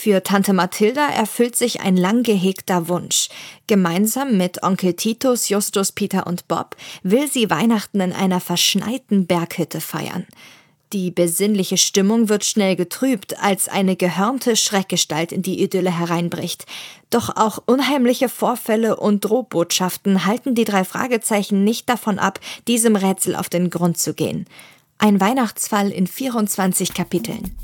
Für Tante Mathilda erfüllt sich ein lang gehegter Wunsch. Gemeinsam mit Onkel Titus, Justus, Peter und Bob will sie Weihnachten in einer verschneiten Berghütte feiern. Die besinnliche Stimmung wird schnell getrübt, als eine gehörnte Schreckgestalt in die Idylle hereinbricht. Doch auch unheimliche Vorfälle und Drohbotschaften halten die drei Fragezeichen nicht davon ab, diesem Rätsel auf den Grund zu gehen. Ein Weihnachtsfall in 24 Kapiteln.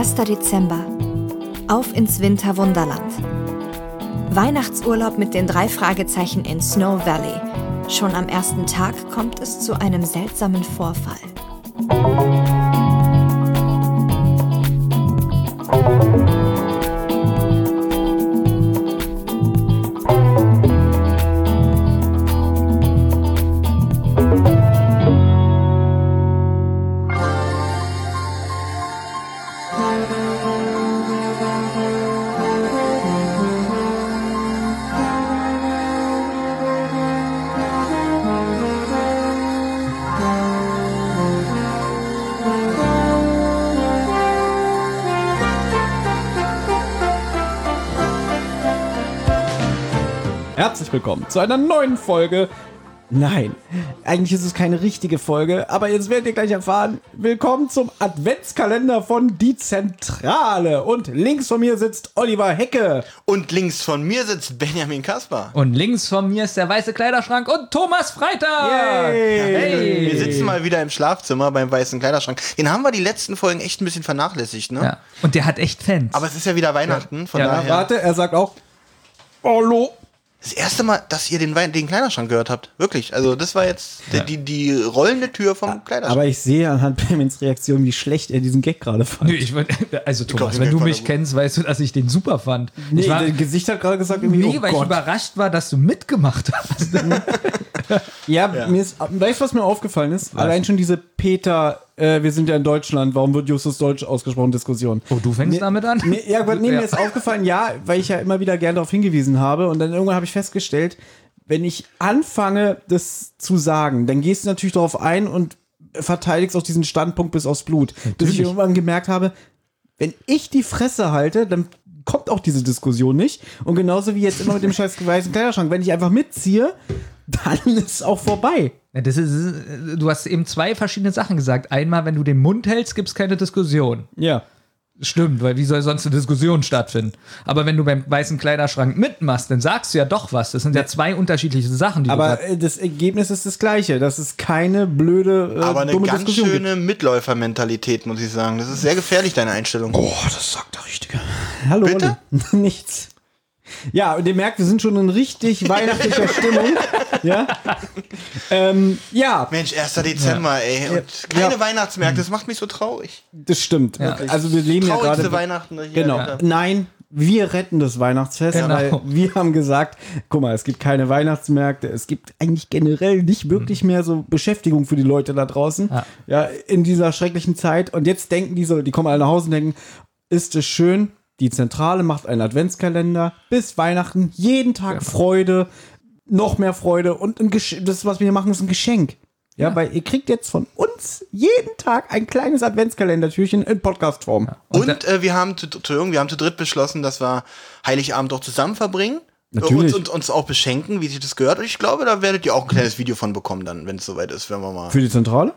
1. Dezember. Auf ins Winterwunderland. Weihnachtsurlaub mit den drei Fragezeichen in Snow Valley. Schon am ersten Tag kommt es zu einem seltsamen Vorfall. Herzlich willkommen zu einer neuen Folge. Nein, eigentlich ist es keine richtige Folge, aber jetzt werdet ihr gleich erfahren. Willkommen zum Adventskalender von Die Zentrale. Und links von mir sitzt Oliver Hecke. Und links von mir sitzt Benjamin Kaspar. Und links von mir ist der weiße Kleiderschrank und Thomas Freitag. Hey. Wir sitzen mal wieder im Schlafzimmer beim weißen Kleiderschrank. Den haben wir die letzten Folgen echt ein bisschen vernachlässigt, ne? Ja. Und der hat echt Fans. Aber es ist ja wieder Weihnachten, von Ja. Ja, daher. warte, er sagt auch Hallo. Das erste Mal, dass ihr den, Wein den Kleiderschrank gehört habt. Wirklich. Also, das war jetzt die, die, die rollende Tür vom Kleiderschrank. Aber ich sehe anhand Benjamins Reaktion, wie schlecht er diesen Gag gerade fand. Nö, ich also Thomas, den wenn du mich kennst, weißt du, dass ich den super fand. Nee, ich war, dein Gesicht hat gerade gesagt, irgendwie, nee, oh weil ich Gott. überrascht war, dass du mitgemacht hast. Ja, Ja. mir ist, weißt du, was mir aufgefallen ist? Allein schon diese Peter, äh, wir sind ja in Deutschland, warum wird Justus Deutsch ausgesprochen, Diskussion. Oh, du fängst damit an? Nee, ja, aber nee, mir ist aufgefallen, ja, weil ich ja immer wieder gern darauf hingewiesen habe und dann irgendwann habe ich festgestellt, wenn ich anfange, das zu sagen, dann gehst du natürlich darauf ein und verteidigst auch diesen Standpunkt bis aufs Blut. Bis ich irgendwann gemerkt habe, wenn ich die Fresse halte, dann kommt auch diese Diskussion nicht. Und genauso wie jetzt immer mit dem scheiß weißen Kleiderschrank, wenn ich einfach mitziehe, dann ist es auch vorbei. Ja, Das ist, du hast eben zwei verschiedene Sachen gesagt. Einmal, wenn du den Mund hältst, gibt es keine Diskussion. Ja. Stimmt, weil wie soll sonst eine Diskussion stattfinden? Aber wenn du beim weißen Kleiderschrank mitmachst, dann sagst du ja doch was. Das sind ja zwei unterschiedliche Sachen, die du Aber grad- äh, das Ergebnis ist das gleiche. Das ist keine blöde, äh, Aber eine dumme ganz Diskussion. gibt. schöne Mitläufermentalität, muss ich sagen. Das ist sehr gefährlich, deine Einstellung. Oh, das sagt der Richtige. Hallo, Bitte? Nichts. Ja, und ihr merkt, wir sind schon in richtig weihnachtlicher Stimmung. Ja. Ähm, ja, Mensch, 1. Dezember, ey. Und keine Ja. Weihnachtsmärkte, das macht mich so traurig. das stimmt. Also wir leben ja Traurigste gerade. Weihnachten, Genau. hab. Nein, wir retten das Weihnachtsfest, Genau. weil wir haben gesagt, guck mal, es gibt keine Weihnachtsmärkte, es gibt eigentlich generell nicht wirklich mehr so Beschäftigung für die Leute da draußen. Ja. Ja, in dieser schrecklichen Zeit. Und jetzt denken die so, die kommen alle nach Hause und denken, ist es schön, die Zentrale macht einen Adventskalender bis Weihnachten, jeden Tag Freude, noch mehr Freude und ein Gesch das, was wir hier machen, ist ein Geschenk. Ja, weil ihr kriegt jetzt von uns jeden Tag ein kleines Adventskalendertürchen in Podcastform. Und äh, wir haben, zu, wir haben zu dritt beschlossen, dass wir Heiligabend auch zusammen verbringen. Natürlich. Und, und uns auch beschenken, wie sich das gehört. Und ich glaube, da werdet ihr auch ein kleines Video von bekommen, dann, wenn es soweit ist, wenn wir mal. Für die Zentrale?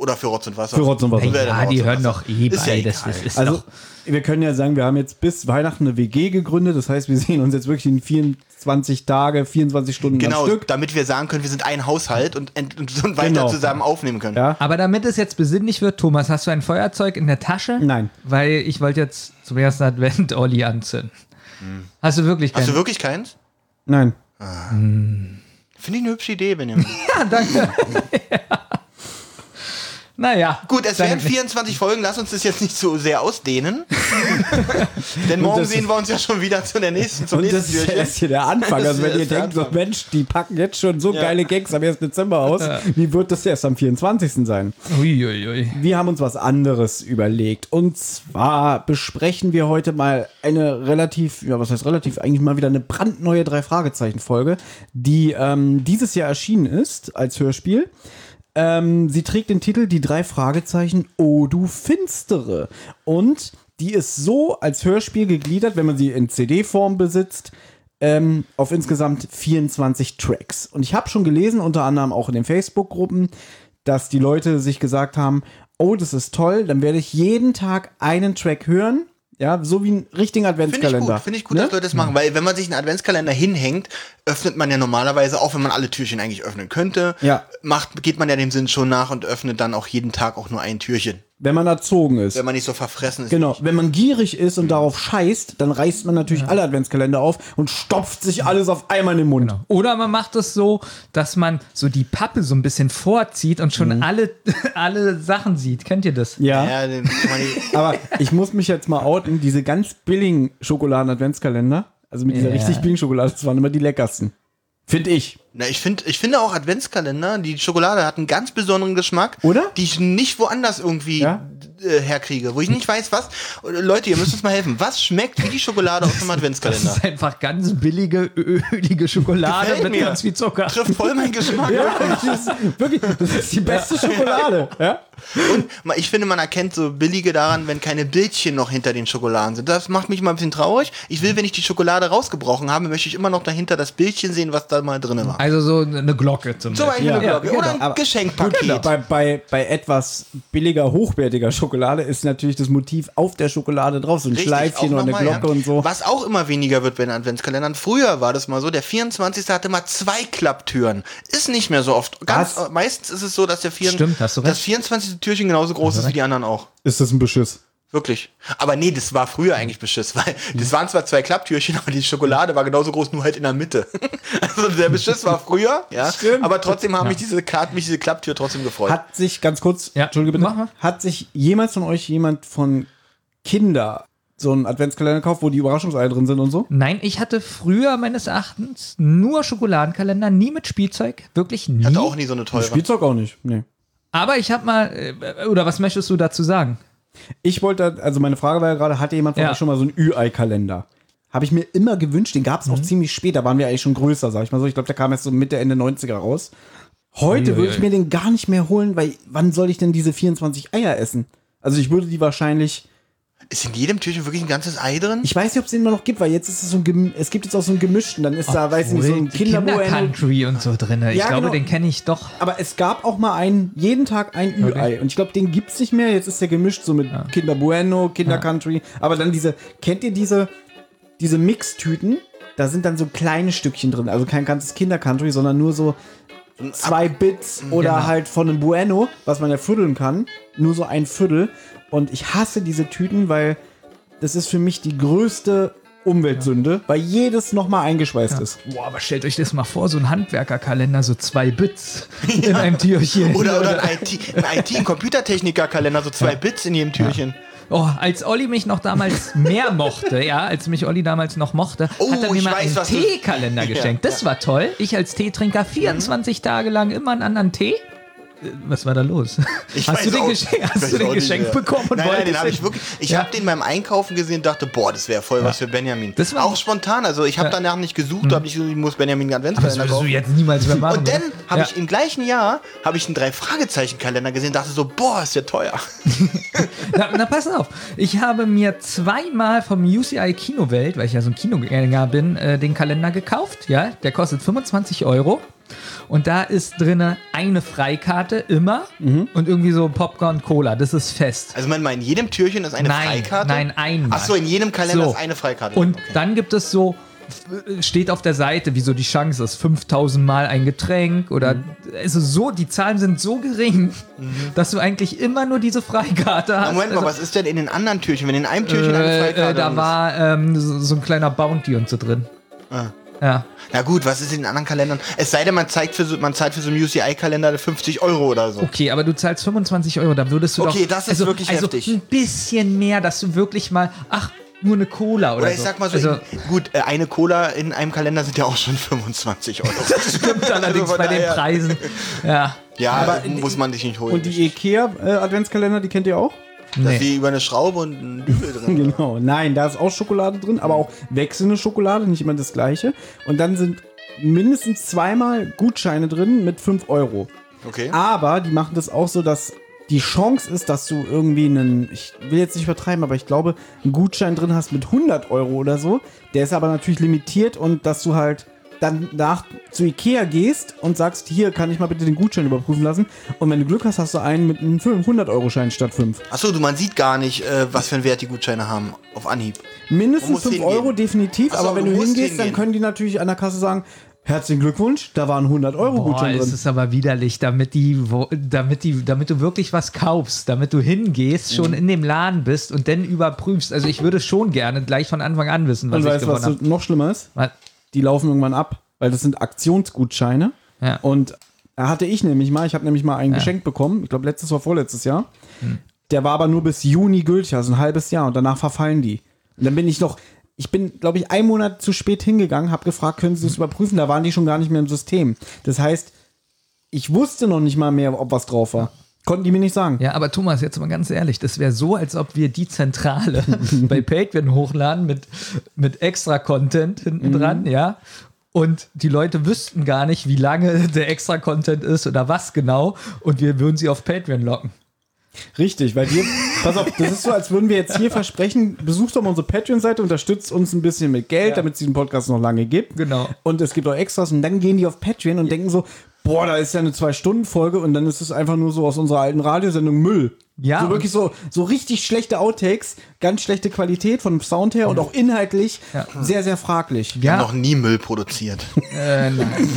Oder für Rotz und Wasser. Für Rotz und Wasser. Ja, Rotz die hören doch eh Ist ja beides. das ist Also, doch, wir können ja sagen, wir haben jetzt bis Weihnachten eine WG gegründet. Das heißt, wir sehen uns jetzt wirklich in 24 Tage, 24 Stunden Genau, am Stück. damit wir sagen können, wir sind ein Haushalt und, und, und weiter Genau. zusammen aufnehmen können. Ja. aber damit es jetzt besinnlich wird, Thomas, hast du ein Feuerzeug in der Tasche? Nein. Weil ich wollte jetzt zum ersten Advent Olli anzünden. Hast du wirklich Hast keinen? du wirklich keins? Nein. Finde ich eine hübsche Idee, Benjamin. Ja, danke. naja. Gut, es werden 24 Folgen, lass uns das jetzt nicht so sehr ausdehnen. Denn morgen das- sehen wir uns ja schon wieder zu der nächsten, zum Und das nächsten ist ja erst hier der Anfang. Das Also wenn ihr denkt, so. Mensch, die packen jetzt schon so Ja. geile Gags am 1. Dezember aus, wie wird das erst am 24. sein? Uiuiui. Wir haben uns was anderes überlegt. Und zwar besprechen wir heute mal eine relativ, ja, was heißt relativ, eigentlich mal wieder eine brandneue Drei-Fragezeichen-Folge, die ähm, dieses Jahr erschienen ist als Hörspiel. Ähm, sie trägt den Titel Die drei Fragezeichen, Oh du Finstere. Und die ist so als Hörspiel gegliedert, wenn man sie in CD-Form besitzt, ähm, auf insgesamt 24 Tracks. Und ich habe schon gelesen, unter anderem auch in den Facebook-Gruppen, dass die Leute sich gesagt haben, oh, das ist toll, dann werde ich jeden Tag einen Track hören. Ja, so wie einen richtigen Finde ich Adventskalender. gut, finde ich gut, Ne? dass Leute das machen, weil wenn man sich einen Adventskalender hinhängt, öffnet man ja normalerweise, auch wenn man alle Türchen eigentlich öffnen könnte, Ja. macht, geht man ja dem Sinn schon nach und öffnet dann auch jeden Tag auch nur ein Türchen, Wenn man erzogen ist. wenn man nicht so verfressen ist. Genau, wenn man gierig ist und darauf scheißt, dann reißt man natürlich alle Adventskalender auf und stopft sich alles auf einmal in den Mund. Oder man macht es so, dass man so die Pappe so ein bisschen vorzieht und schon alle, alle Sachen sieht. Kennt ihr das? Ja, Ja, aber ich muss mich jetzt mal outen, diese ganz billigen Schokoladen-Adventskalender, also mit dieser Ja. richtig billigen Schokolade, das waren immer die leckersten. Finde ich. Na, ich finde, ich finde auch Adventskalender, die Schokolade hat einen ganz besonderen Geschmack, Oder? Die ich nicht woanders irgendwie Ja? Äh, herkriege, wo ich nicht weiß, was. Leute, ihr müsst uns mal helfen. Was schmeckt wie die Schokolade aus dem Das Adventskalender? ist einfach ganz billige, ölige Schokolade Gefällt mit mir. ganz viel Zucker. Trifft voll meinen Geschmack. Ja, das ist wirklich, das ist die beste Schokolade. Ja? Und ich finde, man erkennt so billige daran, wenn keine Bildchen noch hinter den Schokoladen sind. Das macht mich mal ein bisschen traurig. Ich will, wenn ich die Schokolade rausgebrochen habe, möchte ich immer noch dahinter das Bildchen sehen, was da mal drin war. Also so eine Glocke zum Zum Beispiel. Beispiel Ja, eine Glocke oder genau. ein Aber- Geschenkpaket. Bei, bei, bei etwas billiger, hochwertiger Schokolade ist natürlich das Motiv auf der Schokolade drauf, so ein Richtig, Schleifchen oder eine mal, Glocke ja. und so. Was auch immer weniger wird bei den Adventskalendern. Früher war das mal so, der 24. hatte mal zwei Klapptüren. Ist nicht mehr so oft. Ganz, äh, meistens ist es so, dass der vier, Stimmt, hast du recht. das 24. Türchen genauso groß ist wie die anderen auch. Ist das ein Beschiss? Wirklich. Aber nee, das war früher eigentlich Beschiss, weil das waren zwar zwei Klapptürchen, aber die Schokolade war genauso groß, nur halt in der Mitte. Also der Beschiss war früher, ja. Stimmt. Aber trotzdem haben mich diese, hat mich diese Klapptür trotzdem gefreut. Hat sich, ganz kurz, Ja, Entschuldige bitte, mach hat sich jemals von euch jemand von Kinder so einen Adventskalender gekauft, wo die Überraschungseier drin sind und so? Nein, ich hatte früher meines Erachtens nur Schokoladenkalender, nie mit Spielzeug, wirklich nie. Hatte auch nie so eine teure. Spielzeug auch nicht. Nee. Aber ich habe mal, äh, oder was möchtest du dazu sagen? Ich wollte, also meine Frage war ja gerade, hatte jemand von Ja. euch schon mal so einen Ü-Ei-Kalender? Habe ich mir immer gewünscht, den gab es Mhm. auch ziemlich spät, da waren wir eigentlich schon größer, sag ich mal so. Ich glaube, der kam erst so Mitte, Ende 90er raus. Heute würde ich mir den gar nicht mehr holen, weil wann soll ich denn diese 24 Eier essen? Also ich würde die wahrscheinlich, Ist in jedem Türchen wirklich ein ganzes Ei drin? ich weiß nicht, ob es den immer noch gibt, weil jetzt ist es so ein, Gem es gibt jetzt auch so einen gemischten, dann ist da, weiß ich nicht, so ein Kinder Kinderbueno. Country und so drin. Ich Ja, glaube, genau. den kenne ich doch. Aber es gab auch mal einen, jeden Tag ein Ü-Ei. Und ich glaube, den gibt's nicht mehr. Jetzt ist der gemischt so mit Kinder Bueno, Kinder Country. Aber dann diese, kennt ihr diese, diese Mixtüten? Da sind dann so kleine Stückchen drin. Also kein ganzes Kinder Country, sondern nur so zwei Bits oder Genau. halt von einem Bueno, was man ja vierteln kann. Nur so ein Viertel. Und ich hasse diese Tüten, weil das ist für mich die größte Umweltsünde, weil jedes nochmal eingeschweißt ist. Boah, aber stellt euch das mal vor, so ein Handwerkerkalender, so zwei Bits in einem Türchen. Oder, oder ein IT, ein IT, ein Computertechniker-Kalender, so zwei Bits in jedem Türchen. Oh, als Olli mich noch damals mehr mochte, ja, als mich Olli damals noch mochte, Oh, hat er mir mal weiß, einen Teekalender Ja, geschenkt. Das war toll. Ich als Teetrinker 24 Tage lang immer einen anderen Tee. Was war da los? Ich hast du den, auch- Gesche ich hast du den nicht mehr. bekommen? Und Nein, nein, den habe ich wirklich. Ich Ja. habe den beim Einkaufen gesehen und dachte, boah, das wäre voll was für Benjamin. Das war- auch spontan. Also ich habe Ja. danach nicht gesucht, habe ich gesagt, ich muss Benjamin Das Adventskalender würdest du kaufen. jetzt niemals mehr machen. Und dann oder? habe Ja. ich im gleichen Jahr habe ich einen drei Fragezeichen Kalender gesehen, dachte so, boah, ist ja teuer. Na, na, pass auf. Ich habe mir zweimal vom UCI Kinowelt, weil ich ja so ein Kinogänger bin, äh, den Kalender gekauft. Ja, der kostet 25 Euro. Und da ist drinne eine Freikarte immer und irgendwie so Popcorn Cola. Das ist fest. Also man mal in jedem Türchen ist eine Nein, Freikarte. nein, einmal. Ach so, in jedem Kalender So. ist eine Freikarte. Und Okay. dann gibt es so, f- steht auf der Seite, wie so die Chance ist, 5000 Mal ein Getränk oder, Mhm. also so, die Zahlen sind so gering, dass du eigentlich immer nur diese Freikarte hast. Aber Moment mal, Also, was ist denn in den anderen Türchen, wenn in einem Türchen eine äh, Freikarte äh, da ist? war ähm, so, so ein kleiner Bounty und so drin. Ah. Ja. Na gut, was ist in den anderen Kalendern? Es sei denn, man zeigt für so, man zahlt für so einen UCI-Kalender 50 Euro oder so. Okay, aber du zahlst 25 Euro, da würdest du Okay, doch... das ist also, wirklich also heftig. ein bisschen mehr, dass du wirklich mal, ach, nur eine Cola oder, Oder ich so. sag mal so, also, in, gut, äh, eine Cola in einem Kalender sind ja auch schon 25 Euro. stimmt allerdings Also bei den Preisen. Ja, ja, Aber- muss man sich nicht holen. Und die Ikea-Adventskalender, die kennt ihr auch? Nee. die über eine Schraube und einen Dübel drin. Genau, nein, da ist auch Schokolade drin, aber auch wechselnde Schokolade, nicht immer das gleiche. Und dann sind mindestens zweimal Gutscheine drin mit 5 Euro. Okay. Aber die machen das auch so, dass die Chance ist, dass du irgendwie einen, ich will jetzt nicht übertreiben, aber ich glaube, einen Gutschein drin hast mit 100 Euro oder so. Der ist aber natürlich limitiert und dass du halt dann nach zu Ikea gehst und sagst, hier kann ich mal bitte den Gutschein überprüfen lassen. Und wenn du Glück hast, hast du einen mit einem 100-Euro-Schein statt 5. Achso, du, man sieht gar nicht, äh, was für einen Wert die Gutscheine haben. Auf Anhieb. Mindestens muss 5 hingehen. Euro definitiv, Ach so, aber wenn du hingehst, dann hingehen. können die natürlich an der Kasse sagen, herzlichen Glückwunsch, da waren 100 Euro Boah, Gutschein es drin. ist aber widerlich, damit die, wo, damit die, damit du wirklich was kaufst, damit du hingehst, Mhm. schon in dem Laden bist und dann überprüfst. Also ich würde schon gerne gleich von Anfang an wissen, was Und ich weißt du, was gewonnen so noch schlimmer ist? Die laufen irgendwann ab, weil das sind Aktionsgutscheine. Ja. Und da hatte ich nämlich mal, ich habe nämlich mal einen geschenkt bekommen, ich glaube letztes oder vorletztes Jahr. Hm. Der war aber nur bis Juni gültig, also ein halbes Jahr und danach verfallen die. Und dann bin ich noch, ich bin, glaube ich, einen Monat zu spät hingegangen, habe gefragt, können Sie das überprüfen? Da waren die schon gar nicht mehr im System. Das heißt, ich wusste noch nicht mal mehr, ob was drauf war. Konnten die mir nicht sagen. Ja, aber Thomas, jetzt mal ganz ehrlich, das wäre so, als ob wir die Zentrale bei Patreon hochladen mit, mit extra Content hinten dran, ja. Und die Leute wüssten gar nicht, wie lange der extra Content ist oder was genau. Und wir würden sie auf Patreon locken. Richtig, weil wir, pass auf, das ist so, als würden wir jetzt hier versprechen, besucht doch mal unsere Patreon-Seite, unterstützt uns ein bisschen mit Geld, damit es diesen Podcast noch lange gibt. Genau. Und es gibt auch Extras und dann gehen die auf Patreon und denken so, boah, da ist ja eine Zwei-Stunden-Folge und dann ist es einfach nur so aus unserer alten Radiosendung Müll. Ja, So und- wirklich so, so richtig schlechte Outtakes, ganz schlechte Qualität vom Sound her und auch inhaltlich Ja. sehr, sehr fraglich. Wir haben Ja, noch nie Müll produziert. äh, nein.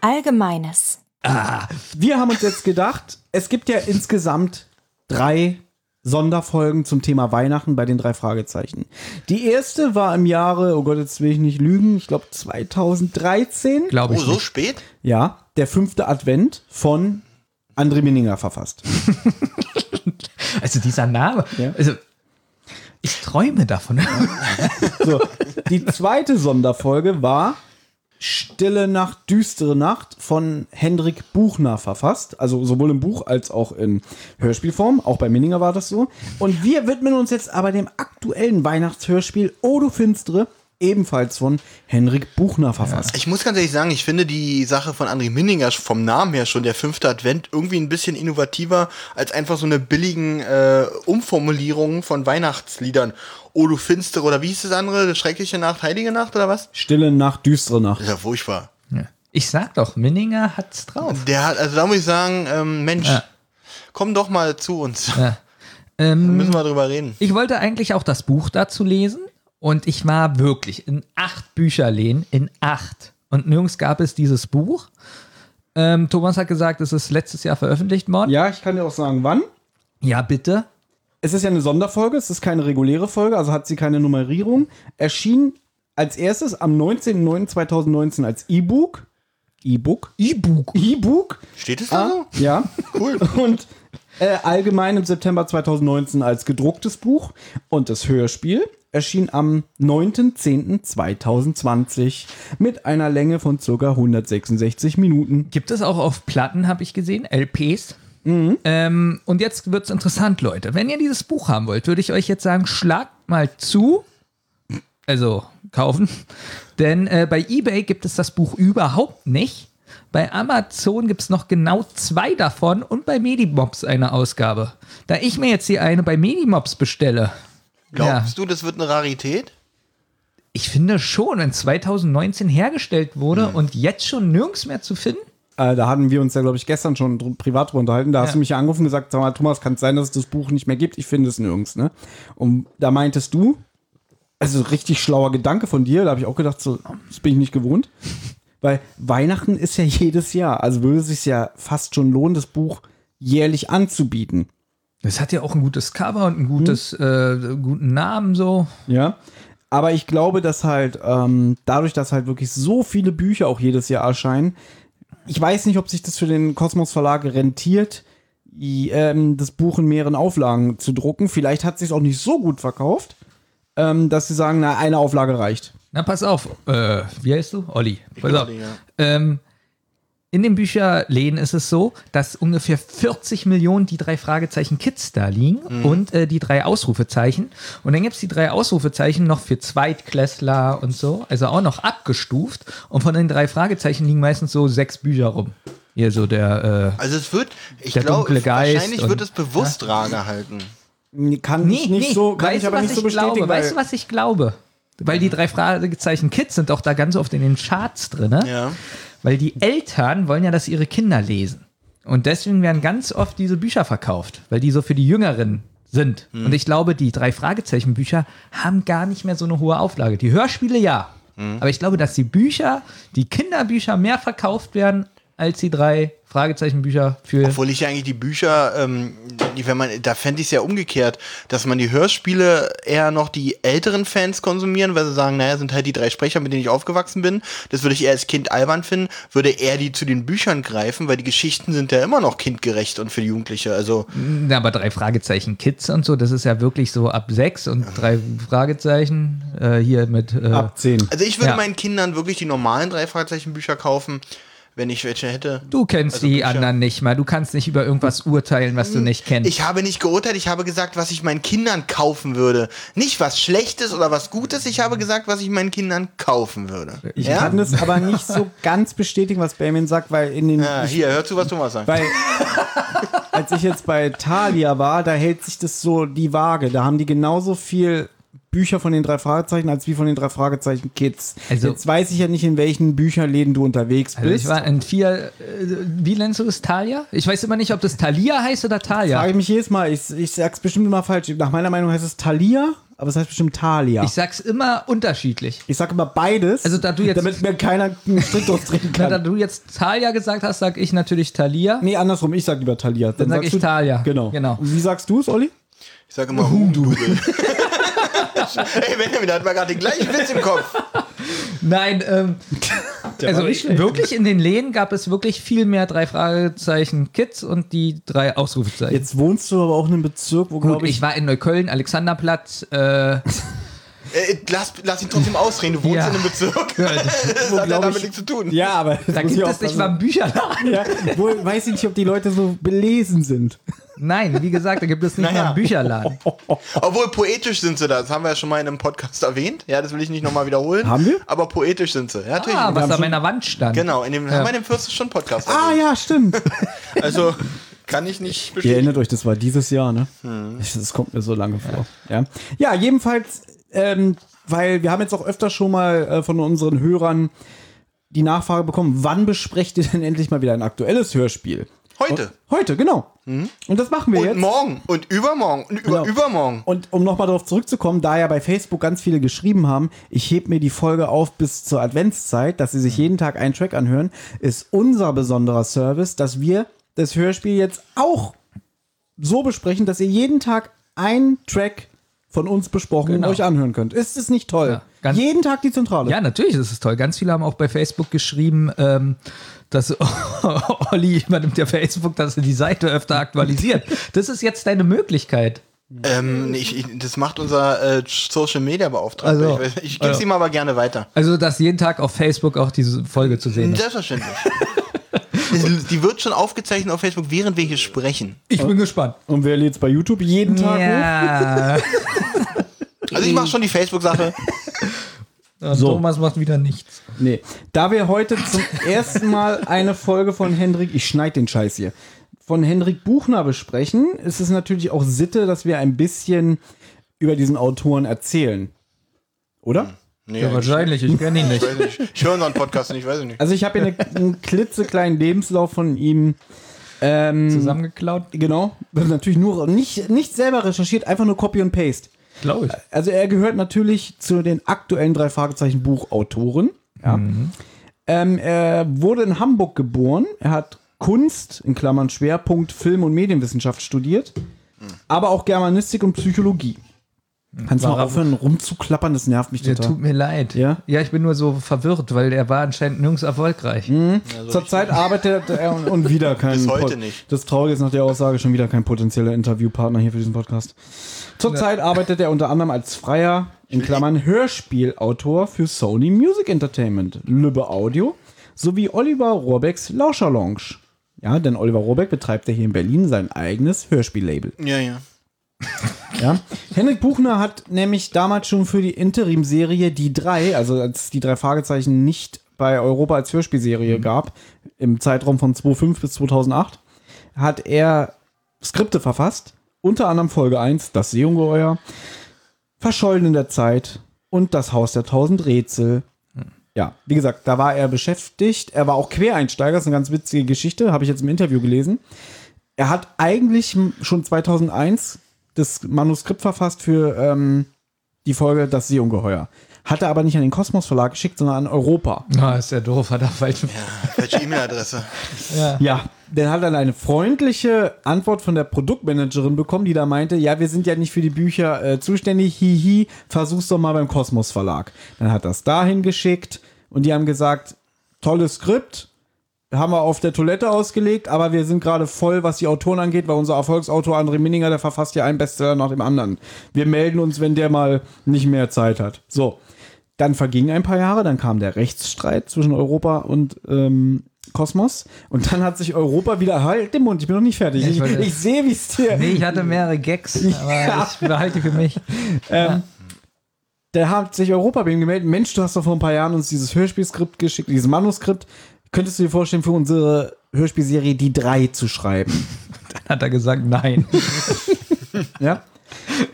Allgemeines. Wir haben uns jetzt gedacht, es gibt ja insgesamt drei Sonderfolgen zum Thema Weihnachten bei den drei Fragezeichen. Die erste war im Jahre, oh Gott, jetzt will ich nicht lügen, ich glaube 2013. glaube Oh, ich so nicht. spät? Ja, der fünfte Advent von André Minninger verfasst. Also dieser Name. Ja. Also ich träume davon. So, die zweite Sonderfolge war Stille Nacht, düstere Nacht von Hendrik Buchner verfasst. Also sowohl im Buch als auch in Hörspielform. Auch bei Minninger war das so. Und wir widmen uns jetzt aber dem aktuellen Weihnachtshörspiel Odo Finstere, ebenfalls von Hendrik Buchner verfasst. Ich muss ganz ehrlich sagen, ich finde die Sache von André Minninger vom Namen her schon, der fünfte Advent, irgendwie ein bisschen innovativer als einfach so eine billigen äh, Umformulierung von Weihnachtsliedern. Oh, du Finstere oder wie hieß das andere? Schreckliche Nacht, Heilige Nacht oder was? Stille Nacht, düstere Nacht. Das ist ja furchtbar. Ja. Ich sag doch, Minninger hat's drauf. Der hat, also da muss ich sagen, ähm, Mensch, Ja. komm doch mal zu uns. Ja. Da Ähm, müssen wir drüber reden. Ich wollte eigentlich auch das Buch dazu lesen und ich war wirklich in acht Bücherläden, in acht. Und nirgends gab es dieses Buch. Ähm, Thomas hat gesagt, es ist letztes Jahr veröffentlicht worden. Ja, ich kann dir auch sagen, wann. Ja, bitte. Es ist ja eine Sonderfolge, es ist keine reguläre Folge, also hat sie keine Nummerierung. Erschien als erstes am 19.09.2019 als E-Book. E-Book? E-Book. E-Book? Steht es da Ah, ja. Cool. Und äh, allgemein im September 2019 als gedrucktes Buch. Und das Hörspiel erschien am 9.10.2020 mit einer Länge von ca. 166 Minuten. Gibt es auch auf Platten, habe ich gesehen, LPs. Ähm, und jetzt wird's interessant, Leute. Wenn ihr dieses Buch haben wollt, würde ich euch jetzt sagen, schlagt mal zu. Also kaufen. Denn äh, bei eBay gibt es das Buch überhaupt nicht. Bei Amazon gibt es noch genau zwei davon und bei Medimobs eine Ausgabe. Da ich mir jetzt die eine bei Medimobs bestelle. Glaubst du, das wird eine Rarität? Ich finde schon, wenn 2019 hergestellt wurde und jetzt schon nirgends mehr zu finden. Äh, da hatten wir uns ja, glaube ich, gestern schon dr- privat drüber unterhalten. Da hast Ja. du mich ja angerufen und gesagt, sag mal, Thomas, kann es sein, dass es das Buch nicht mehr gibt? Ich finde es nirgends, ne? Und da meintest du, also richtig schlauer Gedanke von dir, da habe ich auch gedacht, so, das bin ich nicht gewohnt. Weil Weihnachten ist ja jedes Jahr. Also würde es sich ja fast schon lohnen, das Buch jährlich anzubieten. Das hat ja auch ein gutes Cover und ein gutes, äh, guten Namen so. Ja. Aber ich glaube, dass halt ähm, dadurch, dass halt wirklich so viele Bücher auch jedes Jahr erscheinen, ich weiß nicht, ob sich das für den Kosmos Verlag rentiert, i- ähm, das Buch in mehreren Auflagen zu drucken. Vielleicht hat es sich auch nicht so gut verkauft, ähm, dass sie sagen, na, eine Auflage reicht. Na, pass auf. Äh, wie heißt du? Olli. Pass bin auf. Olli, ja. In den Bücherläden ist es so, dass ungefähr 40 Millionen die drei Fragezeichen Kids da liegen und äh, die drei Ausrufezeichen. Und dann gibt es die drei Ausrufezeichen noch für Zweitklässler und so, also auch noch abgestuft. Und von den drei Fragezeichen liegen meistens so sechs Bücher rum. Hier so der, äh, Also es wird, ich Der glaube, dunkle Geist wahrscheinlich und- wird es bewusst rar gehalten. Kann ich nicht so, kann weißt ich du, aber was nicht so ich bestätigen. glaube? Weißt du, weil- was ich glaube? Weil die drei Fragezeichen Kids sind auch da ganz oft in den Charts drin, ne? Ja. Weil die Eltern wollen ja, dass ihre Kinder lesen. Und deswegen werden ganz oft diese Bücher verkauft, weil die so für die Jüngeren sind. Hm. Und ich glaube, die drei Fragezeichen-Bücher haben gar nicht mehr so eine hohe Auflage. Die Hörspiele ja. Hm. Aber ich glaube, dass die Bücher, die Kinderbücher mehr verkauft werden als die drei Fragezeichenbücher für. Obwohl ich ja eigentlich die Bücher, ähm, die, wenn man, da fände ich es ja umgekehrt, dass man die Hörspiele eher noch die älteren Fans konsumieren, weil sie sagen, naja, sind halt die drei Sprecher, mit denen ich aufgewachsen bin. Das würde ich eher als Kind albern finden, würde eher die zu den Büchern greifen, weil die Geschichten sind ja immer noch kindgerecht und für die Jugendliche. Also, Na, aber drei Fragezeichen Kids und so, das ist ja wirklich so ab sechs und drei Fragezeichen äh, hier mit. Äh, Ab 10. also ich würde Ja. meinen Kindern wirklich die normalen drei Fragezeichen Bücher kaufen, wenn ich welche hätte. Du kennst Also die Bücher. anderen nicht mal. Du kannst nicht über irgendwas urteilen, was du nicht kennst. Ich habe nicht geurteilt, ich habe gesagt, was ich meinen Kindern kaufen würde. Nicht was Schlechtes oder was Gutes, ich habe gesagt, was ich meinen Kindern kaufen würde. Ich ja? kann das aber nicht so ganz bestätigen, was Benjamin sagt, weil in den. Ja, ich, hier, hör zu, was Thomas sagt. weil, als ich jetzt bei Thalia war, da hält sich das so die Waage. Da haben die genauso viel Bücher von den drei Fragezeichen als wie von den drei Fragezeichen Kids. Also- jetzt weiß ich ja nicht, in welchen Bücherläden du unterwegs Also bist. ich war in vier, äh, wie nennst du es, Talia? Ich weiß immer nicht, ob das Talia heißt oder Talia. Frage ich mich jedes Mal. Ich, ich sag's bestimmt immer falsch. Nach meiner Meinung heißt es Thalia, aber es heißt bestimmt Thalia. Ich Ich, sag's immer unterschiedlich. sag immer beides. Also da du jetzt- damit mir keiner einen Strick durchdrehen Na, da kann. du jetzt Talia gesagt hast, sag ich natürlich Talia. Nee, andersrum. Ich sag lieber Thalia. Dann sag sagst ich du- Thalia. Genau. Genau. Wie sagst du es, Olli? Ich sage immer Humdudel. Ey, Benjamin, da hat man gerade den gleichen Witz im Kopf. Nein, ähm, also ich, wirklich in den Läden gab es wirklich viel mehr drei Fragezeichen Kids und die drei Ausrufezeichen. Jetzt wohnst du aber auch in einem Bezirk, wo, glaube ich ich, war in Neukölln, Alexanderplatz. Äh, Äh, lass, lass ihn trotzdem ausreden, du wohnst Ja. in einem Bezirk. Das hat ja damit ich- nichts zu tun. Ja, aber da gibt es nicht mal einen Bücherladen. Ja, wohl weiß ich nicht, ob die Leute so belesen sind. Nein, wie gesagt, da gibt es nicht Naja. mal einen Bücherladen. Obwohl poetisch sind sie da. Das haben wir ja schon mal in einem Podcast erwähnt. Ja, das will ich nicht nochmal wiederholen. Haben wir? Aber poetisch sind sie. Ja, natürlich. Ah, was an schon- meiner Wand stand. genau, in dem, haben wir in dem 40 Stunden Podcast Ah erwähnt. ja, stimmt. Also kann ich nicht Ihr bestätigen. erinnert euch, das war dieses Jahr, ne? Das kommt mir so lange vor. Ja, ja jedenfalls, ähm, weil wir haben jetzt auch öfter schon mal äh, von unseren Hörern die Nachfrage bekommen, wann besprecht ihr denn endlich mal wieder ein aktuelles Hörspiel? Heute. Heute, genau. Und das machen wir Und jetzt. morgen und übermorgen und über, Genau. übermorgen. Und um nochmal darauf zurückzukommen, da ja bei Facebook ganz viele geschrieben haben, ich heb mir die Folge auf bis zur Adventszeit, dass sie sich jeden Tag einen Track anhören, ist unser besonderer Service, dass wir das Hörspiel jetzt auch so besprechen, dass ihr jeden Tag einen Track von uns besprochen Genau. und euch anhören könnt. Ist es nicht toll? Ja, ganz- jeden Tag die Zentrale. Ja, natürlich ist es toll. Ganz viele haben auch bei Facebook geschrieben, ähm, dass Olli übernimmt ja Facebook, dass er die Seite öfter aktualisiert. Das ist jetzt deine Möglichkeit. Ähm, nee, ich, ich, das macht unser äh, Social Media Beauftragter. Also, ich ich gebe es also. ihm aber gerne weiter. Also, dass jeden Tag auf Facebook auch diese Folge zu sehen ist. Selbstverständlich. Es- Die wird schon aufgezeichnet auf Facebook, während wir hier sprechen. Ich bin gespannt. Und wer lädt bei YouTube jeden Tag hoch? Ja. Also ich mache schon die Facebook-Sache. So. Thomas macht wieder nichts. Nee. Da wir heute zum ersten Mal eine Folge von Hendrik, ich schneid den Scheiß hier, von Hendrik Buchner besprechen, ist es natürlich auch Sitte, dass wir ein bisschen über diesen Autoren erzählen. Oder? Nee, Ja, wahrscheinlich. Ich kenne ihn Ich, nicht. weiß nicht. ich höre unseren Podcast nicht, weiß ich nicht. Also ich habe hier eine, einen klitzekleinen Lebenslauf von ihm. Ähm, Zusammengeklaut? Genau. Natürlich nur nicht, nicht selber recherchiert, einfach nur Copy und Paste. Glaube ich. Also er gehört natürlich zu den aktuellen drei Fragezeichen Buchautoren. Ja. Ähm, er wurde in Hamburg geboren. Er hat Kunst, in Klammern Schwerpunkt Film- und Medienwissenschaft studiert, aber auch Germanistik und Psychologie. Kannst du mal aufhören, rumzuklappern? Das nervt mich Der total. tut mir leid. Ja? Ja, ich bin nur so verwirrt, weil er war anscheinend nirgends erfolgreich. Zurzeit arbeitet er und, und wieder kein Bis heute nicht. Das Traurige ist nach der Aussage schon wieder kein potenzieller Interviewpartner hier für diesen Podcast. Zurzeit arbeitet er unter anderem als freier, in Klammern Hörspielautor für Sony Music Entertainment, Lübbe Audio sowie Oliver Rohrbecks Lauscher Lounge. Ja, denn Oliver Rohrbeck betreibt ja hier in Berlin sein eigenes Hörspiellabel. Ja, ja. Ja. Henrik Buchner hat nämlich damals schon für die Interim-Serie Die drei, also als die drei Fragezeichen nicht bei Europa als Hörspielserie gab, im Zeitraum von 2005 bis 2008, hat er Skripte verfasst, unter anderem Folge 1, Das Seeungeheuer, Verschollen in der Zeit und Das Haus der tausend Rätsel. Ja, wie gesagt, da war er beschäftigt. Er war auch Quereinsteiger, das ist eine ganz witzige Geschichte, habe ich jetzt im Interview gelesen. Er hat eigentlich schon 2001 das Manuskript verfasst für ähm, die Folge Das Seeungeheuer. Hat er aber nicht an den Kosmos Verlag geschickt, sondern an Europa. Na, ist ja doof, hat er falsch. Welche E-Mail-Adresse? Ja, der hat dann eine freundliche Antwort von der Produktmanagerin bekommen, die da meinte, ja, wir sind ja nicht für die Bücher äh, zuständig, hihi, versuch's doch mal beim Kosmos Verlag. Dann hat das dahin geschickt und die haben gesagt, tolles Skript, haben wir auf der Toilette ausgelegt, aber wir sind gerade voll, was die Autoren angeht, weil unser Erfolgsautor André Minninger, der verfasst ja einen Bestseller nach dem anderen. Wir melden uns, wenn der mal nicht mehr Zeit hat. So. Dann vergingen ein paar Jahre, dann kam der Rechtsstreit zwischen Europa und ähm, Kosmos und dann hat sich Europa wieder halt den Mund, ich bin noch nicht fertig. Ja, ich ich, ich sehe, wie es dir. Nee, ich hatte mehrere Gags, aber Ja. ich behalte für mich. Der hat sich Europa bei ihm gemeldet. Mensch, du hast doch vor ein paar Jahren uns dieses Hörspielskript geschickt, dieses Manuskript. Könntest du dir vorstellen, für unsere Hörspielserie die drei zu schreiben? Hat er gesagt, nein. Ja.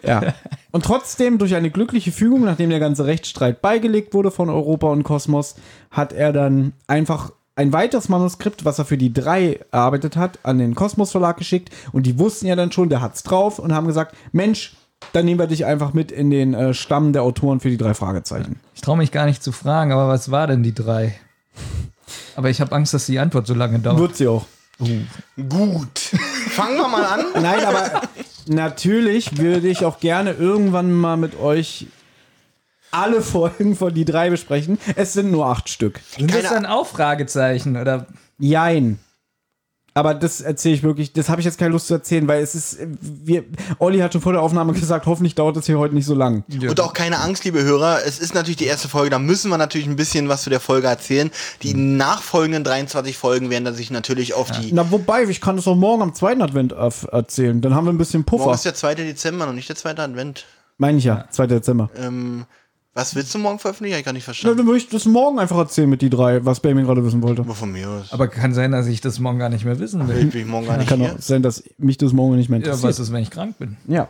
Ja. Und trotzdem, durch eine glückliche Fügung, nachdem der ganze Rechtsstreit beigelegt wurde von Europa und Kosmos, hat er dann einfach ein weiteres Manuskript, was er für die drei erarbeitet hat, an den Kosmos Verlag geschickt. Und die wussten ja dann schon, der hat's drauf und haben gesagt, Mensch, dann nehmen wir dich einfach mit in den äh, Stamm der Autoren für die drei Fragezeichen. Ich traue mich gar nicht zu fragen, aber was war denn die drei? Aber ich habe Angst, dass die Antwort so lange dauert. Wird sie auch. Gut. Fangen wir mal an. Nein, aber natürlich würde ich auch gerne irgendwann mal mit euch alle Folgen von die drei besprechen. Es sind nur acht Stück. Sind das dann auch Fragezeichen? Oder Jein. Aber das erzähle ich wirklich, das habe ich jetzt keine Lust zu erzählen, weil es ist, wir, Olli hat schon vor der Aufnahme gesagt, hoffentlich dauert es hier heute nicht so lang. Und auch keine Angst, liebe Hörer. Es ist natürlich die erste Folge. Da müssen wir natürlich ein bisschen was zu der Folge erzählen. Die nachfolgenden 23 Folgen werden dann sich natürlich auf die. Na, wobei, ich kann es auch morgen am zweiten Advent erzählen. Dann haben wir ein bisschen Morgen Puffer. ist der 2. Dezember und nicht der 2. Advent. Meine ich ja, 2. Dezember. Ähm, was willst du morgen veröffentlichen? Hab ich gar nicht Na, verstanden. dann würde ich das morgen einfach erzählen mit die drei, was Benjamin gerade wissen wollte. Aber von mir aus. aber kann sein, dass ich das morgen gar nicht mehr wissen will. Bin ich morgen gar nicht Kann hier. auch sein, dass mich das morgen nicht mehr Ja, interessiert. was ist, wenn ich krank bin? Ja.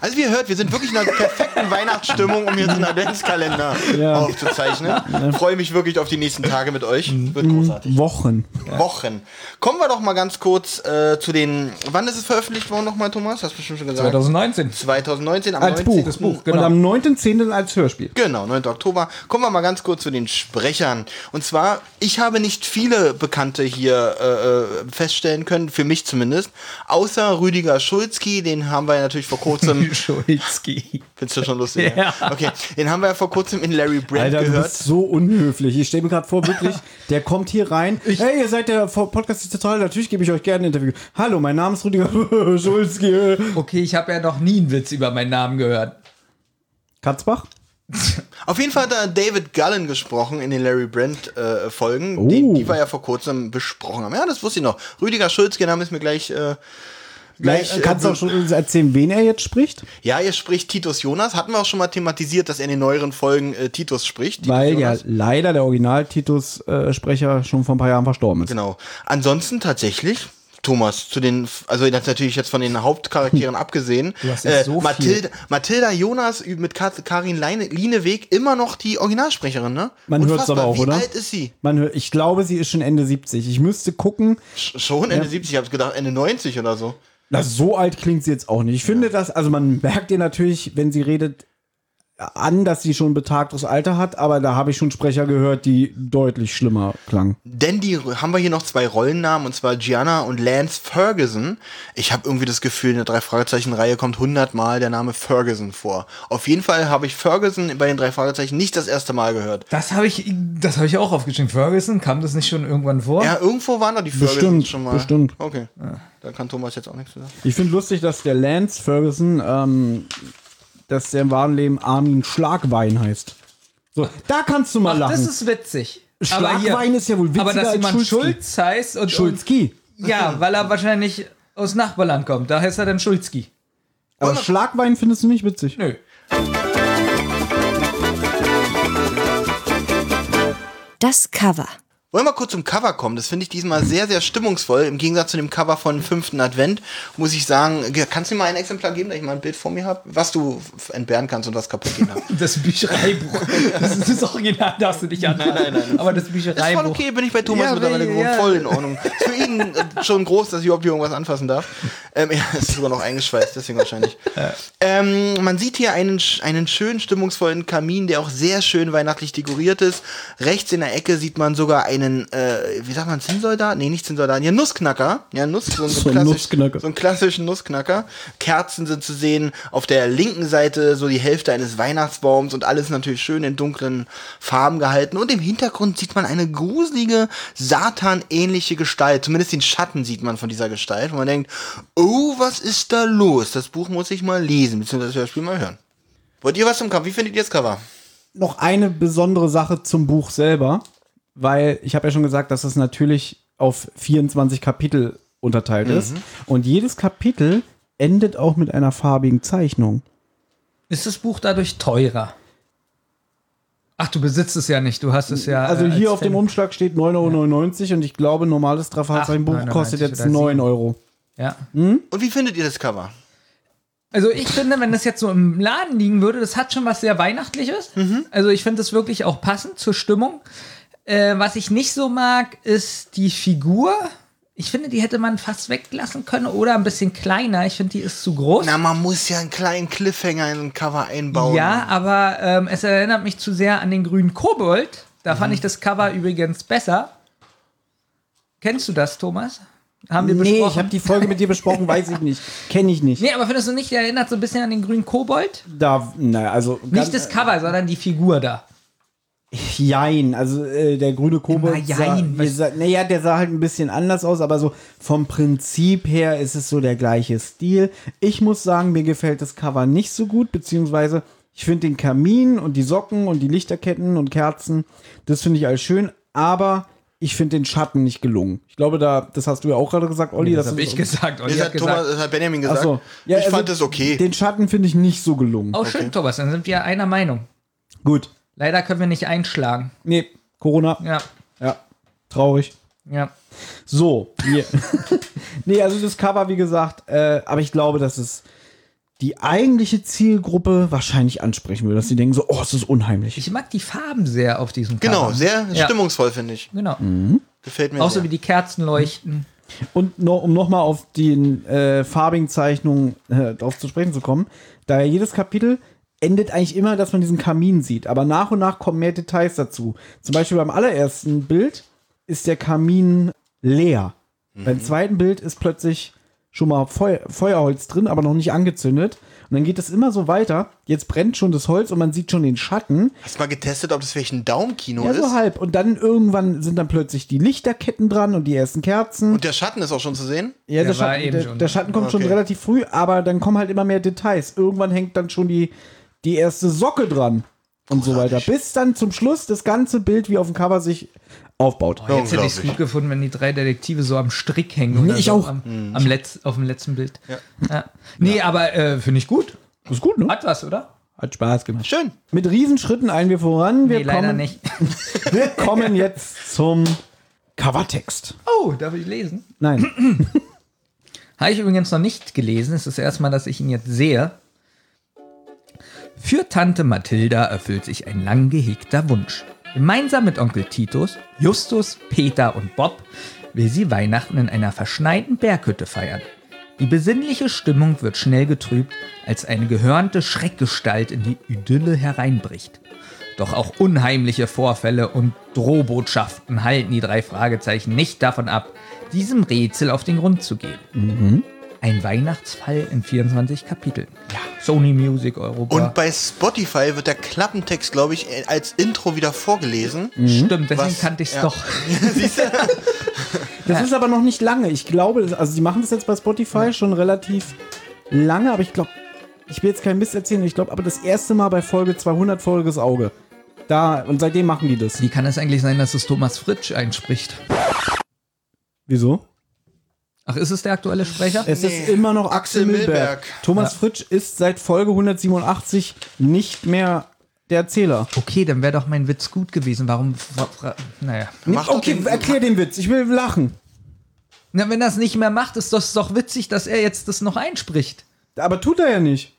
Also wie ihr hört, wir sind wirklich in einer perfekten Weihnachtsstimmung, um jetzt einen Adventskalender Ja. aufzuzeichnen. Freue mich wirklich auf die nächsten Tage mit euch. Wird großartig. Wochen. Wochen. Kommen wir doch mal ganz kurz äh, zu den. Wann ist es veröffentlicht worden nochmal, Thomas? Hast du bestimmt schon gesagt. 2019. 2019 am Als 19. Buch. Das Buch, Und genau. am 9.10. als Hörspiel. Genau, 9. Oktober. Kommen wir mal ganz kurz zu den Sprechern. Und zwar, ich habe nicht viele Bekannte hier äh, äh, feststellen können, für mich zumindest. Außer Rüdiger Schulzki, den haben wir ja natürlich vor kurzem. Schulzki. Findest du schon lustig? Ja. Okay, den haben wir ja vor kurzem in Larry Brand Alter, du gehört. bist so unhöflich. Ich stelle mir gerade vor, wirklich, der kommt hier rein. hey, ihr seid der Podcast total. Natürlich gebe ich euch gerne ein Interview. Hallo, mein Name ist Rüdiger Schulzki. Okay, ich habe ja noch nie einen Witz über meinen Namen gehört. Katzbach? Auf jeden Fall hat da David Gullen gesprochen in den Larry Brand äh, Folgen, Oh. den, die wir ja vor kurzem besprochen haben. Ja, das wusste ich noch. Rüdiger Schulzki, der Name ist mir gleich. Äh, gleich Äh, Kannst du äh, auch schon erzählen, wen er jetzt spricht? Ja, er spricht Titus Jonas. Hatten wir auch schon mal thematisiert, dass er in den neueren Folgen äh, Titus spricht. Titus Weil ja Jonas. leider der Original-Titus-Sprecher schon vor ein paar Jahren verstorben ist. Genau. Ansonsten tatsächlich, Thomas, zu den, also das natürlich jetzt von den Hauptcharakteren abgesehen, Du hast jetzt so. Mathilda, Mathilda Jonas mit Karin Leine, Lieneweg immer noch die Originalsprecherin, ne? Man hört's Unfassbar. aber auch, Wie oder? alt ist sie? Man hört, ich glaube, sie ist schon Ende 70. Ich müsste gucken. Sch- Schon Ende 70, ich habe gedacht Ende 90 oder so. Na, so alt klingt sie jetzt auch nicht. Ich finde das, also man merkt ihr natürlich, wenn sie redet, an, dass sie schon ein betagtes Alter hat, aber da habe ich schon Sprecher gehört, die deutlich schlimmer klangen. Denn die haben wir hier noch zwei Rollennamen, und zwar Gianna und Lance Ferguson. Ich habe irgendwie das Gefühl, in der Drei-Fragezeichen-Reihe kommt hundertmal der Name Ferguson vor. Auf jeden Fall habe ich Ferguson bei den drei Fragezeichen nicht das erste Mal gehört. Das habe ich, das habe ich auch aufgeschrieben. Ferguson, kam das nicht schon irgendwann vor? Ja, irgendwo waren da die Fergusons Bestimmt, schon mal. bestimmt. Okay, da kann Thomas jetzt auch nichts zu sagen. Ich finde lustig, dass der Lance Ferguson, ähm, dass der im wahren Leben Armin Schlagwein heißt. So, da kannst du mal lachen. Das ist witzig. Schlagwein ist ja wohl witziger Aber dass als jemand Schulzki. Schulz heißt und. Schulzki. Und, ja, weil er wahrscheinlich aus Nachbarland kommt. Da heißt er dann Schulzki. Aber Schlagwein findest du nicht witzig. Nö. Das Cover. Wollen wir kurz zum Cover kommen? Das finde ich diesmal sehr, sehr stimmungsvoll. Im Gegensatz zu dem Cover von fünften Advent muss ich sagen, kannst du mir mal ein Exemplar geben, dass ich mal ein Bild vor mir habe, was du entbehren kannst und was kaputt gehen hat? Das Büchereibuch. Das ist das Original, darfst du nicht anfangen. nein, nein, nein. Aber das Ist Büchereibuch. voll okay, bin ich bei Thomas Ja, mittlerweile ja. gewohnt, voll in Ordnung. Ist für ihn äh, schon groß, dass ich überhaupt hier irgendwas anfassen darf. Ähm, ja, ist sogar noch eingeschweißt, deswegen wahrscheinlich. Ähm, man sieht hier einen, einen schön stimmungsvollen Kamin, der auch sehr schön weihnachtlich dekoriert ist. Rechts in der Ecke sieht man sogar einen, äh, wie sagt man, Zinnsoldat? Nee, nicht Zinnsoldat, ja, Nussknacker. Ja, Nuss, so, So ein klassisch, Nussknacker. so einen klassischen Nussknacker. Kerzen sind zu sehen. Auf der linken Seite so die Hälfte eines Weihnachtsbaums und alles natürlich schön in dunklen Farben gehalten. Und im Hintergrund sieht man eine gruselige, Satan-ähnliche Gestalt. Zumindest den Schatten sieht man von dieser Gestalt. Und man denkt, oh, was ist da los? Das Buch muss ich mal lesen, beziehungsweise das Spiel mal hören. Wollt ihr was zum Cover? Wie findet ihr das Cover? noch eine besondere Sache zum Buch selber, weil ich habe ja schon gesagt, dass es natürlich auf 24 Kapitel unterteilt ist. Und jedes Kapitel endet auch mit einer farbigen Zeichnung. Ist das Buch dadurch teurer? Ach, du besitzt es ja nicht, du hast es ja. Also äh, hier als auf dem Fan. Umschlag steht 9,99 Euro und ich glaube, normales 8,99 kostet jetzt oder 9 sieben. Euro. Ja. Und wie findet ihr das Cover? Also ich finde, wenn das jetzt so im Laden liegen würde, das hat schon was sehr Weihnachtliches. Also ich finde das wirklich auch passend zur Stimmung. Äh, was ich nicht so mag, ist die Figur. Ich finde, die hätte man fast weglassen können oder ein bisschen kleiner. Ich finde, die ist zu groß. Na, man muss ja einen kleinen Cliffhanger in ein Cover einbauen. Ja, aber ähm, es erinnert mich zu sehr an den grünen Kobold. Da Mhm. fand ich das Cover übrigens besser. Kennst du das, Thomas? Haben wir Nee, besprochen? ich habe die Folge mit dir besprochen, weiß ich nicht. Kenne ich nicht. Nee, aber findest du nicht, der erinnert so ein bisschen an den grünen Kobold? Da, naja, also. Nicht das Cover, sondern die Figur da. Jein, also äh, der grüne Kobold Immer sah, jein, was- sah, naja, der sah halt ein bisschen anders aus, aber so vom Prinzip her ist es so der gleiche Stil. Ich muss sagen, mir gefällt das Cover nicht so gut, beziehungsweise ich finde den Kamin und die Socken und die Lichterketten und Kerzen, das finde ich alles schön, aber ich finde den Schatten nicht gelungen. Ich glaube, da, das hast du ja auch gerade gesagt, Olli. Das dass habe ich gesagt. Und Das ich hat, habe gesagt, Thomas, das hat Benjamin gesagt. So. Ja, ich also fand es okay. Den Schatten finde ich nicht so gelungen. oh schön, Thomas, dann sind wir einer Meinung. Gut. Leider können wir nicht einschlagen. Nee, Corona. Ja, Ja, traurig. ja. So, hier. nee, also das Cover, wie gesagt, äh, aber ich glaube, dass es die eigentliche Zielgruppe wahrscheinlich ansprechen würde, dass sie denken so, oh, es ist unheimlich. Ich mag die Farben sehr auf diesem Genau, Cover. sehr Ja. stimmungsvoll, finde ich. Genau. Gefällt mir Auch so wie die Kerzen leuchten. Und noch, um nochmal auf die äh, farbigen Zeichnungen äh, drauf zu sprechen zu kommen, da ja jedes Kapitel endet eigentlich immer, dass man diesen Kamin sieht, aber nach und nach kommen mehr Details dazu. Zum Beispiel beim allerersten Bild ist der Kamin leer. Beim zweiten Bild ist plötzlich schon mal Feu Feuerholz drin, aber noch nicht angezündet. Und dann geht es immer so weiter. Jetzt brennt schon das Holz und man sieht schon den Schatten. Hast du mal getestet, ob das vielleicht ein Daumenkino Ja, ist? so halb. Und dann irgendwann sind dann plötzlich die Lichterketten dran und die ersten Kerzen. Und der Schatten ist auch schon zu sehen? Ja, der, Der Schatten, eben der, schon. der Schatten kommt schon Okay. relativ früh, aber dann kommen halt immer mehr Details. Irgendwann hängt dann schon die, die erste Socke dran und so weiter. Bis dann zum Schluss das ganze Bild wie auf dem Cover sich aufbaut. Jetzt hätte ich es gut gefunden, wenn die drei Detektive so am Strick hängen. Oder ich so auch. Am, am Letz-, auf dem letzten Bild. Ja. Nee, aber äh, finde ich gut. ist gut, ne? Hat was, oder? Hat Spaß gemacht. Schön. Mit Riesenschritten eilen wir voran. Wir Nee, leider kommen, nicht. Wir kommen jetzt zum Covertext. Oh, darf ich lesen? Nein. Habe ich übrigens noch nicht gelesen. Es ist das erste Mal, dass ich ihn jetzt sehe. Für Tante Mathilda erfüllt sich ein lang gehegter Wunsch. Gemeinsam mit Onkel Titus, Justus, Peter und Bob will sie Weihnachten in einer verschneiten Berghütte feiern. Die besinnliche Stimmung wird schnell getrübt, als eine gehörnte Schreckgestalt in die Idylle hereinbricht. Doch auch unheimliche Vorfälle und Drohbotschaften halten die drei Fragezeichen nicht davon ab, diesem Rätsel auf den Grund zu gehen. Ein Weihnachtsfall in 24 Kapiteln. Ja. Sony Music Europa. Und bei Spotify wird der Klappentext, glaube ich, als Intro wieder vorgelesen. Stimmt, deswegen Was- kannte ich es ja. doch. Das ist aber noch nicht lange. Ich glaube, also sie machen das jetzt bei Spotify schon relativ lange, aber ich glaube, ich will jetzt keinen Mist erzählen, ich glaube aber das erste Mal bei Folge 200 Folges Auge. Da, und seitdem machen die das. Wie kann es eigentlich sein, dass es Thomas Fritsch einspricht? Wieso? Ach, ist es der aktuelle Sprecher? Es Nee. ist immer noch Axel Axel Milberg. Milberg. Thomas Fritsch ist seit Folge 187 nicht mehr der Erzähler. Okay, dann wäre doch mein Witz gut gewesen. Warum? Naja. Mach okay, den- erklär den Witz. Ich will lachen. Na, wenn er es nicht mehr macht, ist das doch witzig, dass er jetzt das noch einspricht. Aber tut er ja nicht.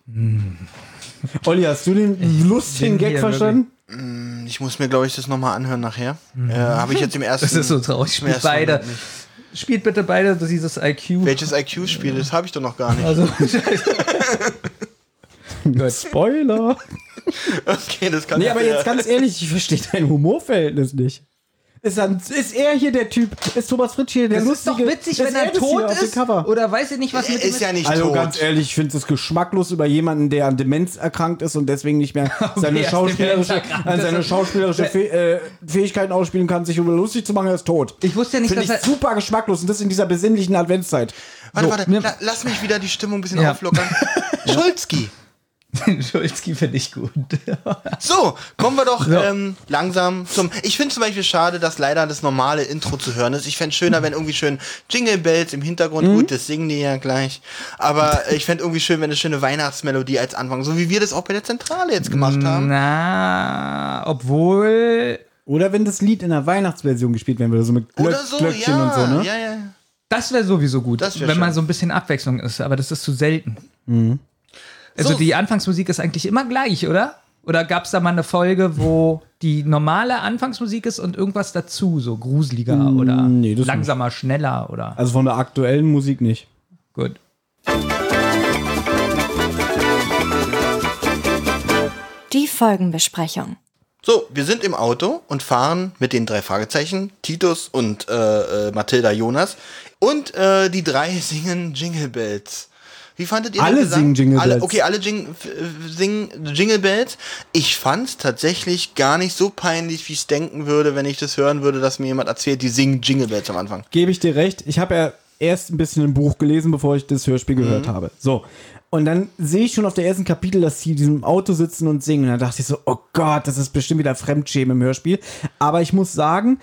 Olli, hast du den lustigen Gag verstanden? Ich muss mir, glaube ich, das nochmal anhören nachher. Äh, Habe ich jetzt im ersten. Das ist so traurig. beide. Moment nicht. Spielt bitte beide dieses IQ. Welches IQ-Spiel? Das habe ich doch noch gar nicht. Also. Spoiler. Okay, das kann Nee, ja aber jetzt ganz ehrlich, ich verstehe dein Humorverhältnis nicht. Ist, dann, ist er hier der Typ? Ist Thomas Fritsch hier der Das ist lustige? doch witzig, Ist wenn er hier tot auf dem ist. Cover? Oder weiß ich nicht, was Er mit ist ja nicht Also tot. ganz ehrlich, ich finde es geschmacklos über jemanden, der an Demenz erkrankt ist und deswegen nicht mehr seine er ist schauspielerische, an seine ist- schauspielerische Fäh äh, Fähigkeiten ausspielen kann, sich über lustig zu machen, er ist tot. Ich wusste ja nicht, Finde dass ich er. super geschmacklos und das in dieser besinnlichen Adventszeit. Warte, So, warte, la, lass mich wieder die Stimmung ein bisschen Ja. auflockern. Schulzki. Schulzki finde ich gut. So, kommen wir doch Ja. ähm, langsam zum. Ich finde zum Beispiel schade, dass leider das normale Intro zu hören ist. Ich fände schöner, wenn irgendwie schön Jingle Bells im Hintergrund. Mhm. Gut, das singen die ja gleich. Aber ich fände irgendwie schön, wenn eine schöne Weihnachtsmelodie als Anfang, so wie wir das auch bei der Zentrale jetzt gemacht haben. Na, obwohl. Oder wenn das Lied in der Weihnachtsversion gespielt werden würde, so mit Glöck, Oder so, Glöckchen ja, und so, ne? ja, ja. Das wäre sowieso gut, Das wär wenn mal schön. so ein bisschen Abwechslung ist, aber das ist zu selten. Also So. die Anfangsmusik ist eigentlich immer gleich, oder? Oder gab es da mal eine Folge, wo die normale Anfangsmusik ist und irgendwas dazu, so gruseliger oder nee, langsamer, schneller oder Also von der aktuellen Musik nicht. gut. Die Folgenbesprechung. So, wir sind im Auto und fahren mit den drei Fragezeichen, Titus und äh, äh, Mathilda Jonas. Und äh, die drei singen Jingle Bells. Wie fandet ihr Alle den Gesang? singen Jingle alle, Bells. Okay, alle jing, äh, singen Jingle Bells. Ich fand's tatsächlich gar nicht so peinlich, wie ich denken würde, wenn ich das hören würde, dass mir jemand erzählt, die singen Jingle Bells am Anfang. Gebe ich dir recht. Ich habe ja erst ein bisschen ein Buch gelesen, bevor ich das Hörspiel gehört habe. So. Und dann sehe ich schon auf der ersten Kapitel, dass sie in diesem Auto sitzen und singen. Und dann dachte ich so, oh Gott, das ist bestimmt wieder Fremdschämen im Hörspiel. Aber ich muss sagen,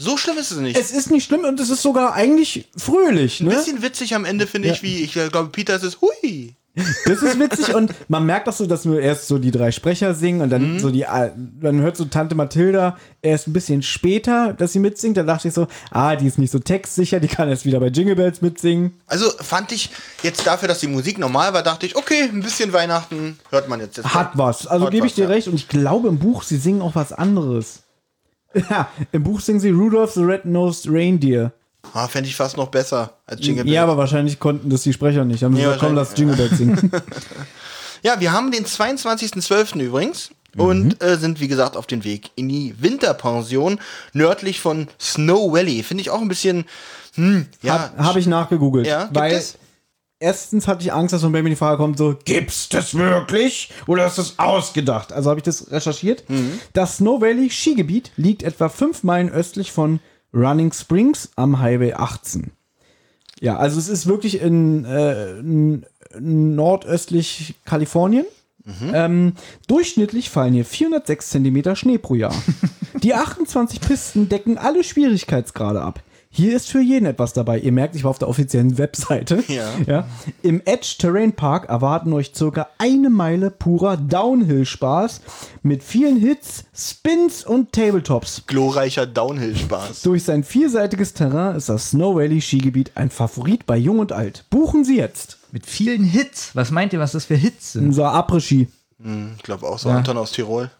So schlimm ist es nicht. es ist nicht schlimm und es ist sogar eigentlich fröhlich. Ein Ne? bisschen witzig am Ende finde ich, wie ich äh, glaube, Peter ist es, hui. Das ist witzig und man merkt auch so, dass nur erst so die drei Sprecher singen und dann so die, äh, man hört so Tante Mathilda erst ein bisschen später, dass sie mitsingt. Da dachte ich so, ah, die ist nicht so textsicher, die kann jetzt wieder bei Jingle Bells mitsingen. Also fand ich jetzt dafür, dass die Musik normal war, dachte ich, okay, ein bisschen Weihnachten hört man jetzt. jetzt Hat was. Also gebe ich dir ja. recht und ich glaube im Buch, sie singen auch was anderes. Ja, im Buch singen sie Rudolph the Red-Nosed Reindeer. Ah, fände ich fast noch besser als Jingle Bells. Ja, aber wahrscheinlich konnten das die Sprecher nicht. Haben sie Ja, gesagt, komm, lass Jingle Bells singen. Ja, wir haben den 22.12. übrigens und äh, sind, wie gesagt, auf dem Weg in die Winterpension nördlich von Snow Valley. Finde ich auch ein bisschen, hm, ja. Habe hab ich nachgegoogelt. ja, weil es? Erstens hatte ich Angst, dass von Baby die Frage kommt, so, gibt's das wirklich? Oder ist das ausgedacht? Also habe ich das recherchiert. Das Snow Valley Skigebiet liegt etwa fünf Meilen östlich von Running Springs am Highway 18. Ja, also es ist wirklich in, äh, n- nordöstlich Kalifornien. Ähm, durchschnittlich fallen hier 406 Zentimeter Schnee pro Jahr. Die 28 Pisten decken alle Schwierigkeitsgrade ab. Hier ist für jeden etwas dabei. Ihr merkt, ich war auf der offiziellen Webseite. Ja. Im Edge Terrain Park erwarten euch circa eine Meile purer Downhill-Spaß mit vielen Hits, Spins und Tabletops. Glorreicher Downhill-Spaß. Durch sein vielseitiges Terrain ist das Snow Valley Skigebiet ein Favorit bei Jung und Alt. Buchen Sie jetzt. Mit vielen Hits. Was meint ihr, was das für Hits sind? Unser Après-Ski. Ich glaube auch so, Anton aus Tirol.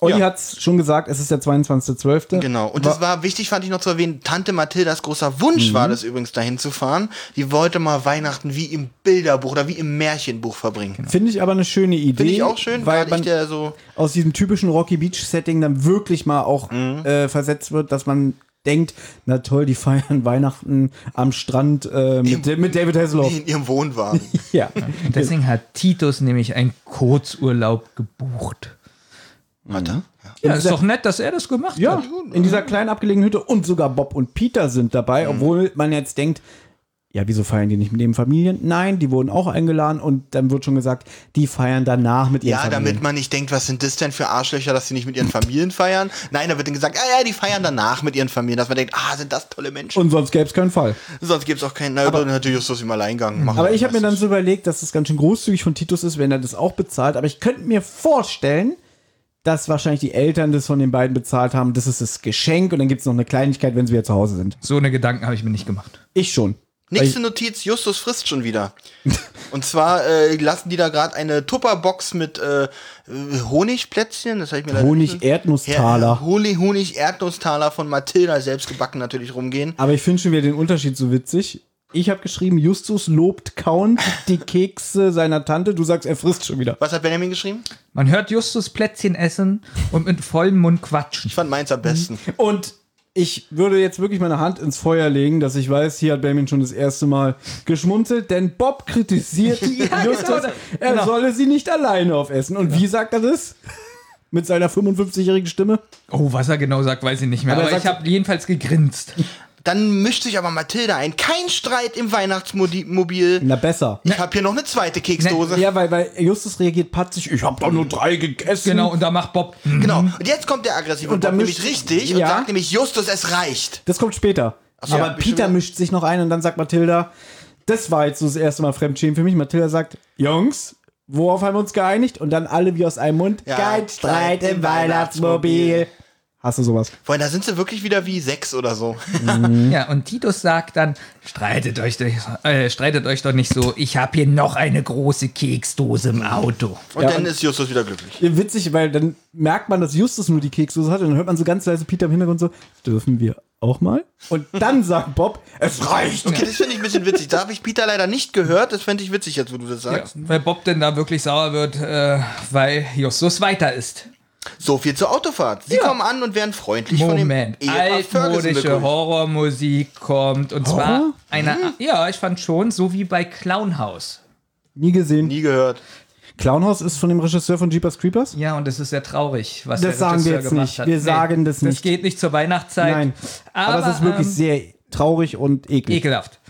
Olli Ja. hat's schon gesagt, es ist der 22.12. Genau. Und das war wichtig, fand ich noch zu erwähnen. Tante Mathildas großer Wunsch Mhm. war das übrigens, dahin zu fahren. Die wollte mal Weihnachten wie im Bilderbuch oder wie im Märchenbuch verbringen. Finde ich aber eine schöne Idee. Finde ich auch schön, weil man der so. aus diesem typischen Rocky Beach Setting dann wirklich mal auch Mhm. äh, versetzt wird, dass man denkt, na toll, die feiern Weihnachten am Strand äh, mit, mit David Hasselhoff. in ihrem Wohnwagen. Ja. Deswegen hat Titus nämlich einen Kurzurlaub gebucht. Warte. Ja, ist doch nett, dass er das gemacht Ja, hat. in dieser kleinen abgelegenen Hütte und sogar Bob und Peter sind dabei, Mhm. obwohl man jetzt denkt, ja, wieso feiern die nicht mit ihren Familien? Nein, die wurden auch eingeladen und dann wird schon gesagt, die feiern danach mit ihren Ja, Familien. damit man nicht denkt, was sind das denn für Arschlöcher, dass sie nicht mit ihren Familien feiern. Nein, da wird dann gesagt, ah ja, die feiern danach mit ihren Familien, dass man denkt, ah, sind das tolle Menschen. und sonst gäbe es keinen Fall. Sonst gibt es auch keinen, na, aber, natürlich Justus im Alleingang. Machen Aber wir ich habe mir das. dann so überlegt, dass das ganz schön großzügig von Titus ist, wenn er das auch bezahlt. Aber ich könnte mir vorstellen, dass wahrscheinlich die Eltern das von den beiden bezahlt haben. Das ist das Geschenk und dann gibt es noch eine Kleinigkeit, wenn sie wieder zu Hause sind. So eine Gedanken habe ich mir nicht gemacht. Ich schon. Nächste Notiz, Justus frisst schon wieder. Und zwar äh, lassen die da gerade eine Tupperbox mit äh, Honigplätzchen, das habe ich mir leider nicht- Honig-Erdnusstaler. Honig-Erdnusstaler von Mathilda selbst gebacken natürlich rumgehen. Aber ich finde schon wieder den Unterschied so witzig. Ich habe geschrieben, Justus lobt kauend die Kekse seiner Tante. Du sagst, er frisst schon wieder. Was hat Benjamin geschrieben? Man hört Justus Plätzchen essen und mit vollem Mund quatschen. Ich fand meins am besten. Und ich würde jetzt wirklich meine Hand ins Feuer legen, dass ich weiß, hier hat Benjamin schon das erste Mal geschmunzelt, denn Bob kritisiert Justus, genau. er Genau. solle sie nicht alleine aufessen. Und wie sagt er das? Mit seiner 55-jährigen Stimme? Oh, was er genau sagt, weiß ich nicht mehr. Aber er Aber, ich habe jedenfalls gegrinst. Dann mischt sich aber Mathilda ein. Kein Streit im Weihnachtsmobil. Na besser. Ich habe hier noch eine zweite Keksdose. Ja, weil, weil Justus reagiert patzig, ich habe doch nur drei gegessen. Genau, und da macht Bob. Genau. Und jetzt kommt der aggressive Und Bob dann nämlich mischt- richtig und Ja. sagt nämlich, Justus, es reicht. Das kommt später. so, Aber ja, Peter mischt sich noch ein und dann sagt Mathilda, das war jetzt so das erste Mal Fremdschämen für mich. Mathilda sagt, Jungs, worauf haben wir uns geeinigt? Und dann alle wie aus einem Mund, Ja, kein Streit im Weihnachtsmobil. Hast du sowas? Vor allem, da sind sie wirklich wieder wie sechs oder so. Ja, und Titus sagt dann, streitet euch, doch- äh, streitet euch doch nicht so, ich habe hier noch eine große Keksdose im Auto. Und Ja, dann und- ist Justus wieder glücklich. Witzig, weil dann merkt man, dass Justus nur die Keksdose hat und dann hört man so ganz leise Peter im Hintergrund so, dürfen wir auch mal? Und dann sagt Bob, es reicht. Okay, das finde ich ein bisschen witzig. Da habe ich Peter leider nicht gehört. Das fände ich witzig, jetzt wo du das Ja, sagst. weil Bob denn da wirklich sauer wird, äh, weil Justus weiter ist. So viel zur Autofahrt. Sie Ja. kommen an und werden freundlich Moment, von dem Ehepaar altmodische. Horrormusik kommt und zwar Horror? eine, ja, ich fand schon, so wie bei Clownhouse. Nie gesehen. Nie gehört. Clownhouse ist von dem Regisseur von Jeepers Creepers? Ja, und es ist sehr traurig, was Das der sagen wir Regisseur jetzt gemacht nicht. hat. Wir sagen das Das nicht. geht nicht zur Weihnachtszeit. Nein. Aber, es ist wirklich ähm, sehr traurig und eklig. ekelhaft.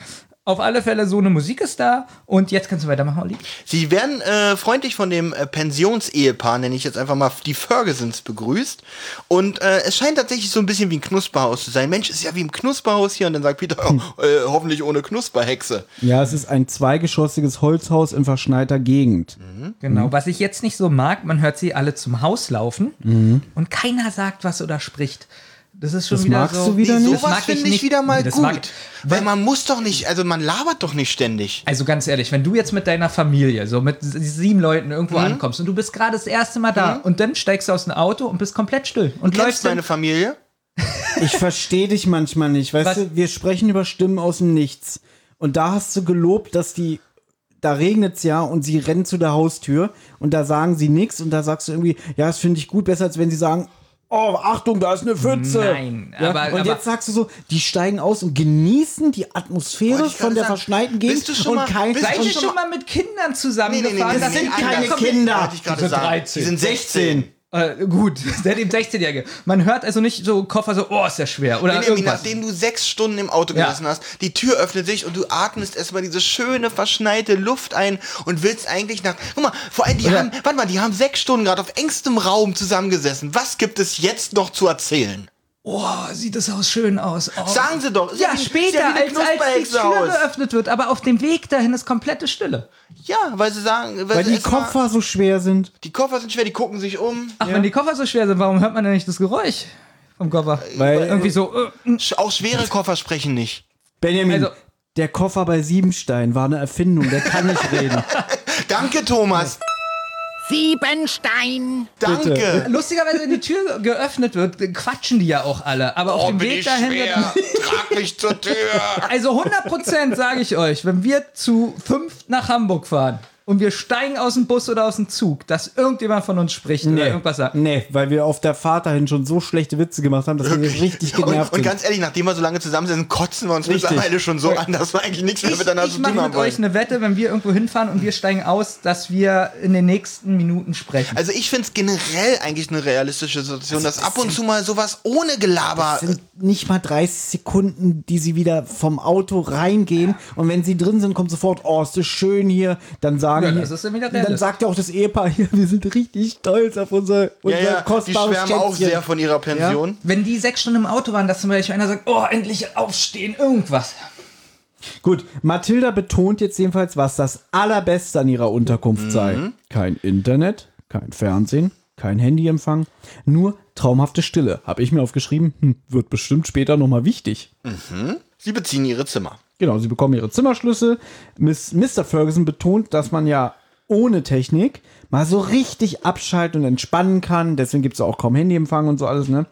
Auf alle Fälle, so eine Musik ist da. Und jetzt kannst du weitermachen, Olli. Sie werden äh, freundlich von dem äh, Pensionsehepaar, nenne ich jetzt einfach mal die Fergusons, begrüßt. Und äh, es scheint tatsächlich so ein bisschen wie ein Knusperhaus zu sein. Mensch, ist ja wie im Knusperhaus hier. Und dann sagt Peter, oh, äh, hoffentlich ohne Knusperhexe. Ja, es ist ein zweigeschossiges Holzhaus in verschneiter Gegend. Genau. Mhm. Was ich jetzt nicht so mag, man hört sie alle zum Haus laufen und keiner sagt was oder spricht. Das ist schon Das wieder magst so. du wieder Nee, nicht? Das sowas mag ich finde ich nicht. wieder mal Nee, das gut. mag- Weil man muss doch nicht, also man labert doch nicht ständig. Also ganz ehrlich, wenn du jetzt mit deiner Familie, so mit sieben Leuten irgendwo Mhm. ankommst und du bist gerade das erste Mal da und dann steigst du aus dem Auto und bist komplett still und läufst du dann meine Familie? Ich verstehe dich manchmal nicht. Weißt Was? du, wir sprechen über Stimmen aus dem Nichts. Und da hast du gelobt, dass die, da regnet's ja und sie rennen zu der Haustür und da sagen sie nichts und da sagst du irgendwie, ja, das finde ich gut, besser als wenn sie sagen, oh, Achtung, da ist eine Pfütze. Nein, ja? aber- Und aber- jetzt sagst du so, die steigen aus und genießen die Atmosphäre ich von der sagen. verschneiten Gegend Bist du schon und mal- kein bist du Seid und ihr schon mal mit Kindern zusammengefahren? das das sind keine. Kinder. Wollte ich gerade Die sind sagen. 13. Die sind 16. Äh, gut, der dem 16-Jährige. Man hört also nicht so Koffer so, oh, ist der schwer oder Benjamin, irgendwas. nachdem du sechs Stunden im Auto Ja. gesessen hast, die Tür öffnet sich und du atmest erstmal diese schöne, verschneite Luft ein und willst eigentlich nach. Guck mal, vor allem, die Oder- haben, warte mal, die haben sechs Stunden gerade auf engstem Raum zusammengesessen. Was gibt es jetzt noch zu erzählen? Oh, sieht das Haus schön aus. Oh. Sagen Sie doch. ist Ja, später, ja als, als die Tür aus. geöffnet wird, aber auf dem Weg dahin ist komplette Stille. Ja, weil sie sagen, weil, weil sie die Koffer so schwer sind. die Koffer sind schwer, die gucken sich um. Ach, wenn die Koffer so schwer sind, warum hört man denn nicht das Geräusch vom Koffer? Weil- Irgendwie so, äh, Sch- Auch schwere Koffer sprechen nicht. Benjamin, Also- der Koffer bei Siebenstein war eine Erfindung, der kann nicht reden. Danke, Thomas. Siebenstein. Danke. lustigerweise, wenn die Tür geöffnet wird, quatschen die ja auch alle. Aber auf Oh, dem bin Weg dahin wird Trag mich zur Tür. Also 100% sage ich euch, wenn wir zu fünf nach Hamburg fahren und wir steigen aus dem Bus oder aus dem Zug, dass irgendjemand von uns spricht oder irgendwas sagt. Nee, weil wir auf der Fahrt dahin schon so schlechte Witze gemacht haben, dass wir richtig genervt und, und sind. ganz ehrlich, nachdem wir so lange zusammen sind, kotzen wir uns Richtig. mittlerweile schon so an, dass wir eigentlich nichts mehr Ich, miteinander ich zu mache tun haben mit wollen. euch eine Wette, wenn wir irgendwo hinfahren und wir steigen aus, dass wir in den nächsten Minuten sprechen. Also ich finde es generell eigentlich eine realistische Situation, dass ab und zu mal sowas ohne Gelaber. Es sind nicht mal 30 Sekunden, die sie wieder vom Auto reingehen. Und wenn sie drin sind, kommt sofort, oh, ist das schön hier. Dann sagen Ja, die- das ist dann wieder dann sagt ja auch das Ehepaar hier, wir sind richtig stolz auf unser, unser ja, ja, die kostbares schwärmen auch Schätzchen. sehr von ihrer Pension. Wenn die sechs Stunden im Auto waren, dass zum Beispiel einer sagt, oh, endlich aufstehen, irgendwas. Gut, Mathilda betont jetzt jedenfalls, was das Allerbeste an ihrer Unterkunft sei. Kein Internet, kein Fernsehen, kein Handyempfang, nur traumhafte Stille. Habe ich mir aufgeschrieben, hm, wird bestimmt später nochmal wichtig. Sie beziehen ihre Zimmer. Genau, sie bekommen ihre Zimmerschlüssel. Miss, Mr. Ferguson betont, dass man ja ohne Technik mal so richtig abschalten und entspannen kann. Deswegen gibt es auch kaum Handyempfang und so alles, ne?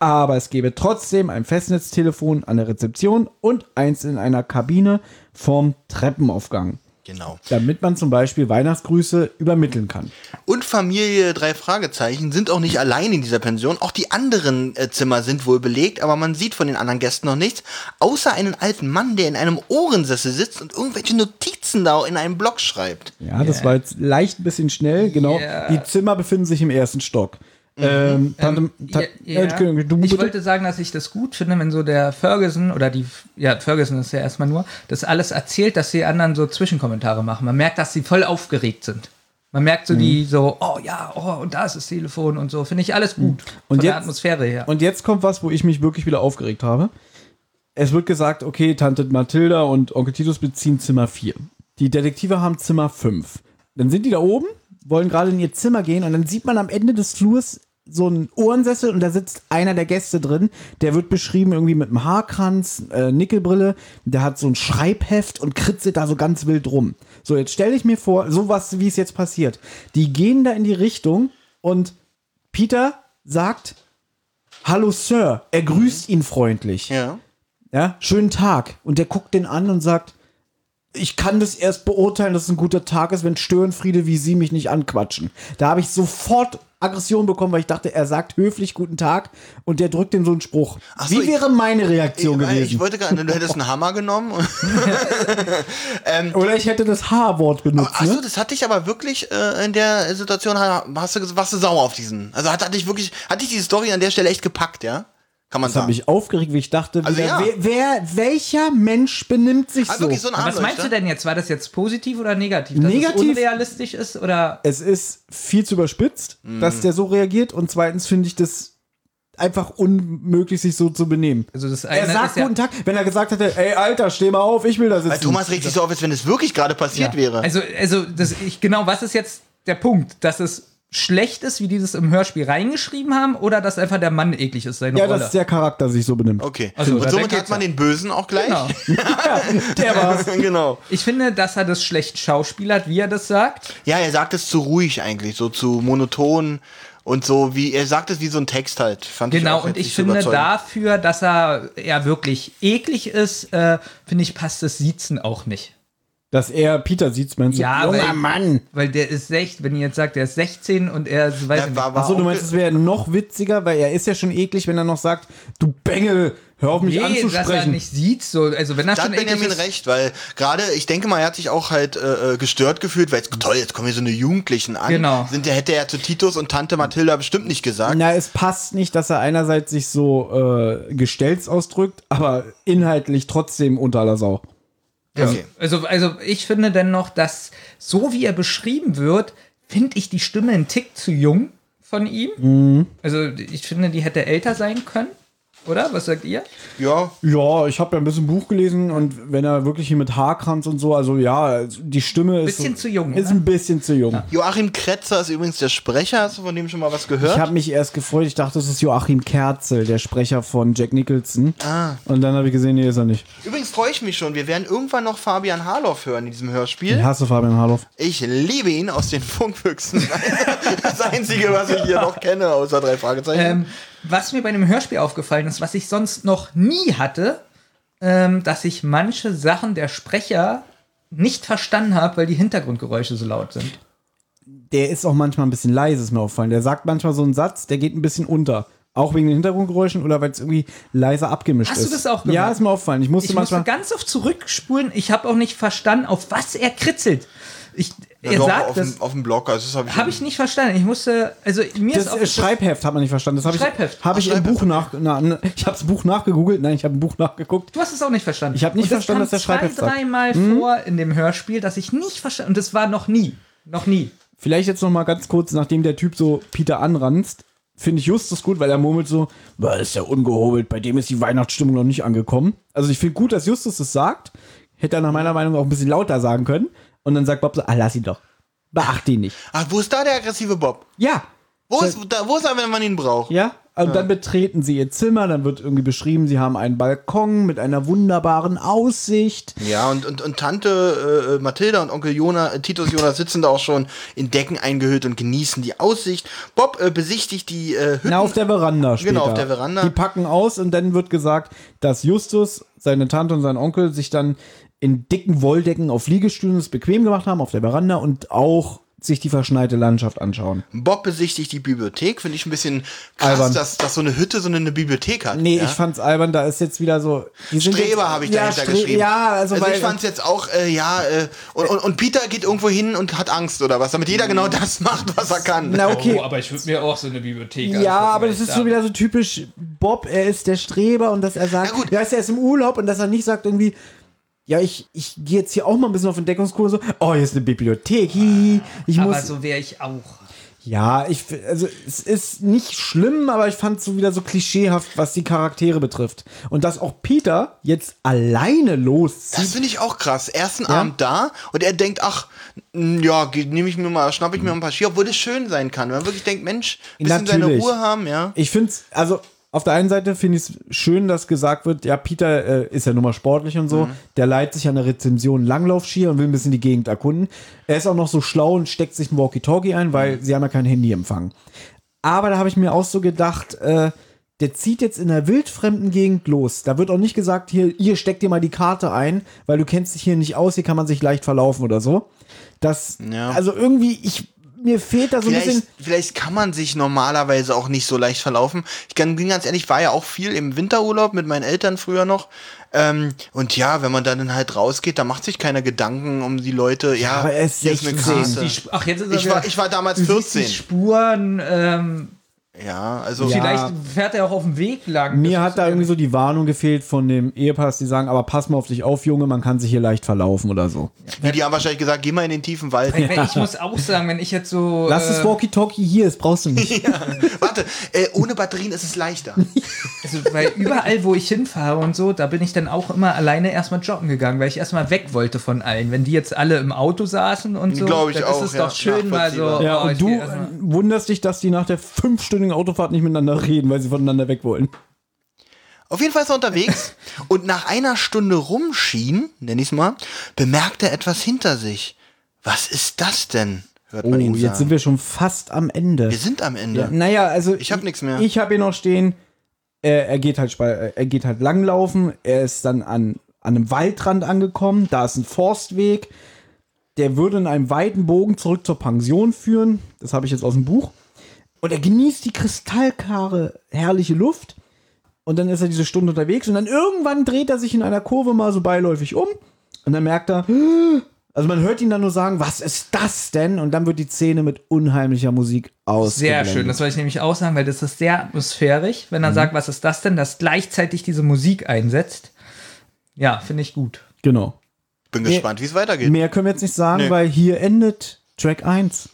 Aber es gäbe trotzdem ein Festnetztelefon an der Rezeption und eins in einer Kabine vom Treppenaufgang. Genau. Damit man zum Beispiel Weihnachtsgrüße übermitteln kann. Und Familie drei Fragezeichen sind auch nicht allein in dieser Pension. Auch die anderen äh, Zimmer sind wohl belegt, aber man sieht von den anderen Gästen noch nichts, außer einen alten Mann, der in einem Ohrensessel sitzt und irgendwelche Notizen da in einem Block schreibt. Ja, das war jetzt leicht ein bisschen schnell, genau. Ja. Die Zimmer befinden sich im ersten Stock. Ähm, Tante, Ta- Ja, äh, ja. du ich wollte sagen, dass ich das gut finde, wenn so der Ferguson oder die, ja, Ferguson ist ja erstmal nur, das alles erzählt, dass die anderen so Zwischenkommentare machen. Man merkt, dass sie voll aufgeregt sind. Man merkt so Mhm. die so, oh ja, oh, und da ist das Telefon und so. Finde ich alles gut. Mhm. Und von der jetzt- Atmosphäre her. Und jetzt kommt was, wo ich mich wirklich wieder aufgeregt habe. Es wird gesagt, okay, Tante Mathilda und Onkel Titus beziehen Zimmer 4. Die Detektive haben Zimmer 5. Dann sind die da oben, wollen gerade in ihr Zimmer gehen und dann sieht man am Ende des Flurs so einen Ohrensessel und da sitzt einer der Gäste drin. Der wird beschrieben irgendwie mit einem Haarkranz, äh, Nickelbrille. Der hat so ein Schreibheft und kritzelt da so ganz wild rum. So, jetzt stelle ich mir vor, sowas, wie es jetzt passiert. Die gehen da in die Richtung und Peter sagt, Hallo Sir, er grüßt ihn freundlich. Ja. Ja, schönen Tag. Und der guckt den an und sagt, ich kann das erst beurteilen, dass es ein guter Tag ist, wenn Störenfriede wie Sie mich nicht anquatschen. Da habe ich sofort Aggression bekommen, weil ich dachte, er sagt höflich guten Tag und der drückt ihm so einen Spruch. So, wie ich- wäre meine Reaktion Ich, gewesen? ich wollte gerade, du hättest einen Hammer genommen. Oder ich hätte das H-Wort benutzt. Achso, ne? das hatte ich aber wirklich äh, in der Situation, hast du, warst du sauer auf diesen. Also hat, hatte ich wirklich, hatte ich die Story an der Stelle echt gepackt, ja? Kann man Das hat sagen. mich aufgeregt, wie ich dachte, Also wieder, ja. wer, wer, welcher Mensch benimmt sich Ah, so? so Was meinst du denn jetzt? War das jetzt positiv oder negativ? Dass Negativ. es unrealistisch ist oder es ist viel zu überspitzt, Mhm. dass der so reagiert. Und zweitens finde ich das einfach unmöglich, sich so zu benehmen. Also das Er sagt ist ja- guten Tag, wenn er gesagt hätte, ey Alter, steh mal auf, ich will da sitzen. Weil Thomas regt sich so auf, als wenn es wirklich gerade passiert wäre. Also, also das, ich, genau, was ist jetzt der Punkt? Dass es schlecht ist, wie die das im Hörspiel reingeschrieben haben, oder dass einfach der Mann eklig ist, seine ja, Rolle? dass der Charakter sich so benimmt. okay. Also, Und somit hat man ja. den Bösen auch gleich. Genau. Der war's. genau. Ich finde, dass er das schlecht schauspielert, wie er das sagt. Ja, er sagt es zu ruhig eigentlich, so zu monoton und so wie, er sagt es wie so ein Text halt. Fand Genau, auch und ich finde dafür, dass er ja wirklich eklig ist, äh, finde ich, passt das Siezen auch nicht. Dass er Peter sieht, meinst du? Ja, Junger weil- Mann. Weil der ist 16, wenn ihr jetzt sagt, der ist 16 und er ist, weiß Ja, ich nicht. war, war Achso, du meinst, es wäre noch witziger, weil er ist ja schon eklig, wenn er noch sagt, du Bengel, hör auf mich Nee, dass er anzusprechen. nicht sieht, so, also wenn er Da hat schon eklig Benjamin ist, recht, weil gerade, ich denke mal, er hat sich auch halt äh, äh, gestört gefühlt, weil jetzt, toll, jetzt kommen hier so eine Jugendlichen an. Genau. Sind, der hätte er zu Titus und Tante Mathilda bestimmt nicht gesagt. Na, es passt nicht, dass er einerseits sich so äh, gestellt ausdrückt, aber inhaltlich trotzdem unter aller Sau. Okay. Also, also ich finde dennoch, dass so wie er beschrieben wird, finde ich die Stimme einen Tick zu jung von ihm. Mhm. Also ich finde, die hätte älter sein können. Oder? Was sagt ihr? Ja, Ja, ich habe ja ein bisschen Buch gelesen und wenn er wirklich hier mit Haarkranz und so, also ja, die Stimme ist. Bisschen zu jung, Ist ne? ein bisschen zu jung. Joachim Kretzer ist übrigens der Sprecher. Hast du von dem schon mal was gehört? Ich habe mich erst gefreut, ich dachte, das ist Joachim Kerzel, der Sprecher von Jack Nicholson. Ah. Und dann habe ich gesehen, nee, ist er nicht. Übrigens freue ich mich schon. Wir werden irgendwann noch Fabian Harloff hören in diesem Hörspiel. Ich hasse Fabian Harloff. Ich liebe ihn aus den Funkfüchsen. das Einzige, was ich hier noch kenne, außer drei Fragezeichen. Ähm, was mir bei dem Hörspiel aufgefallen ist, was ich sonst noch nie hatte, ähm, dass ich manche Sachen der Sprecher nicht verstanden habe, weil die Hintergrundgeräusche so laut sind. Der ist auch manchmal ein bisschen leise, ist mir aufgefallen. Der sagt manchmal so einen Satz, der geht ein bisschen unter. Auch wegen den Hintergrundgeräuschen oder weil es irgendwie leiser abgemischt Hast ist. du das auch Ja, gemacht? ist mir aufgefallen. Ich musste Ich musste ganz oft zurückspulen. Ich habe auch nicht verstanden, auf was er kritzelt. Ich, Er doch, sagt, auf, das dem, auf dem Blog, also das habe ich, habe ich nicht verstanden. Ich musste, also mir Das ist auch äh, Schreibheft hat man nicht verstanden. Das habe ich, Schreibheft. hab ich im Buch nach. Na, na, ich habe das Buch nachgegoogelt. Nein, ich habe ein Buch nachgeguckt. Du hast es auch nicht verstanden. Ich hab nicht Und verstanden, kam dass der Schreibheft zwei, dreimal vor in dem Hörspiel, dass ich nicht verstanden Und das war noch nie. Noch nie. Vielleicht jetzt noch mal ganz kurz, nachdem der Typ so Peter anranzt, finde ich Justus gut, weil er murmelt so, "Boah, ist ja ungehobelt, bei dem ist die Weihnachtsstimmung noch nicht angekommen. Also ich finde gut, dass Justus das sagt. Hätte er nach meiner Meinung auch ein bisschen lauter sagen können. Und dann sagt Bob so, ah, lass ihn doch. Beacht ihn nicht. Ach, wo ist da der aggressive Bob? Ja. Wo ist, da, wo ist er, wenn man ihn braucht? Ja. Und dann betreten sie ihr Zimmer, dann wird irgendwie beschrieben, sie haben einen Balkon mit einer wunderbaren Aussicht. Ja, und, und, und Tante äh, Mathilda und Onkel Jona, äh, Titus Jonas sitzen da auch schon in Decken eingehüllt und genießen die Aussicht. Bob äh, besichtigt die äh, Hütten. Na, auf der Veranda später. Genau, auf der Veranda. Die packen aus und dann wird gesagt, dass Justus, seine Tante und sein Onkel sich dann in dicken Wolldecken auf Liegestühlen es bequem gemacht haben auf der Veranda und auch sich die verschneite Landschaft anschauen. Bob besichtigt die Bibliothek. Finde ich ein bisschen krass, Albern. dass, dass so eine Hütte so eine, eine Bibliothek hat. Nee, ja? ich fand's albern, da ist jetzt wieder so. Streber habe ich ja, dahinter Stre- geschrieben. Ja, also, weil, ich fand's jetzt auch, äh, ja, äh, und, und, und Peter geht irgendwo hin und hat Angst oder was, damit jeder genau das macht, was er kann. na okay. Oh, aber ich würde mir auch so eine Bibliothek Ja, aber das ist so wieder so typisch Bob, er ist der Streber und dass er sagt, Na gut. ja, ist er ist im Urlaub und dass er nicht sagt irgendwie, ja, ich, ich gehe jetzt hier auch mal ein bisschen auf Entdeckungskurs, so, oh, hier ist eine Bibliothek, hihi, ich Aber muss, so wäre ich auch. Ja, ich, also es ist nicht schlimm, aber ich fand es so wieder so klischeehaft, was die Charaktere betrifft. Und dass auch Peter jetzt alleine Das loszieht. finde ich auch krass. Ersten Abend da und er denkt, ach, ja, nehme ich mir mal, schnapp ich mir mal ein paar Skier, obwohl das schön sein kann. Wenn man wirklich denkt, Mensch, bisschen seine Natürlich. Ruhe haben, ja. Ich finde es, also auf der einen Seite finde ich es schön, dass gesagt wird, ja, Peter äh, ist ja nun mal sportlich und so, der leiht sich an der Rezension Langlaufskier und will ein bisschen die Gegend erkunden. Er ist auch noch so schlau und steckt sich ein Walkie-Talkie ein, weil sie haben ja kein Handyempfang. Aber da habe ich mir auch so gedacht, äh, der zieht jetzt in einer wildfremden Gegend los. Da wird auch nicht gesagt, hier, hier steck dir mal die Karte ein, weil du kennst dich hier nicht aus, hier kann man sich leicht verlaufen oder so. Das, Ja. also irgendwie, ich, mir fehlt da so ein Vielleicht, bisschen. vielleicht kann man sich normalerweise auch nicht so leicht verlaufen. Ich kann, bin ganz ehrlich, war ja auch viel im Winterurlaub mit meinen Eltern früher noch. Ähm, und ja, wenn man dann halt rausgeht, da macht sich keiner Gedanken um die Leute. Ja, aber er ist hier eine 16. Karte. Ach, jetzt ist er Ich war, ich war damals du siehst 14. Die Spuren, ähm, Ja, also Ja. vielleicht fährt er auch auf dem Weg lang. Mir hat da irgendwie so die Warnung gefehlt von dem Ehepaar, die sagen, aber pass mal auf dich auf, Junge, man kann sich hier leicht verlaufen oder so. wie die haben wahrscheinlich gesagt, geh mal in den tiefen Wald. Weil Ich muss auch sagen, wenn ich jetzt so. Lass äh, das Walkie-Talkie hier, das brauchst du nicht. Warte, äh, ohne Batterien ist es leichter. Also, weil überall, wo ich hinfahre und so, da bin ich dann auch immer alleine erstmal joggen gegangen, weil ich erstmal weg wollte von allen. Wenn die jetzt alle im Auto saßen und so, ich dann auch, ist es ja, doch schön mal so. Ja, oh, und du wunderst dich, dass die nach der fünfstündigen Autofahrt nicht miteinander reden, weil sie voneinander weg wollen. Auf jeden Fall ist er unterwegs und nach einer Stunde rumschien, nenn ich's mal, bemerkt er etwas hinter sich. Was ist das denn? Hört Oh, man ihn jetzt sagen. sind wir schon fast am Ende. wir sind am Ende. Ja, naja, also Ich hab nix mehr. Ich habe hier noch stehen, er, er geht halt er geht halt langlaufen, er ist dann an, an einem Waldrand angekommen, da ist ein Forstweg, der würde in einem weiten Bogen zurück zur Pension führen. Das habe ich jetzt aus dem Buch. Und er genießt die kristallklare, herrliche Luft. Und dann ist er diese Stunde unterwegs und dann irgendwann dreht er sich in einer Kurve mal so beiläufig um und dann merkt er, also man hört ihn dann nur sagen, was ist das denn? Und dann wird die Szene mit unheimlicher Musik aus. Sehr schön, das wollte ich nämlich auch sagen, weil das ist sehr atmosphärisch, wenn er Mhm. sagt, was ist das denn, dass gleichzeitig diese Musik einsetzt. Ja, finde ich gut. Genau. Bin gespannt, wie es weitergeht. Mehr können wir jetzt nicht sagen, Nee. weil hier endet Track 1.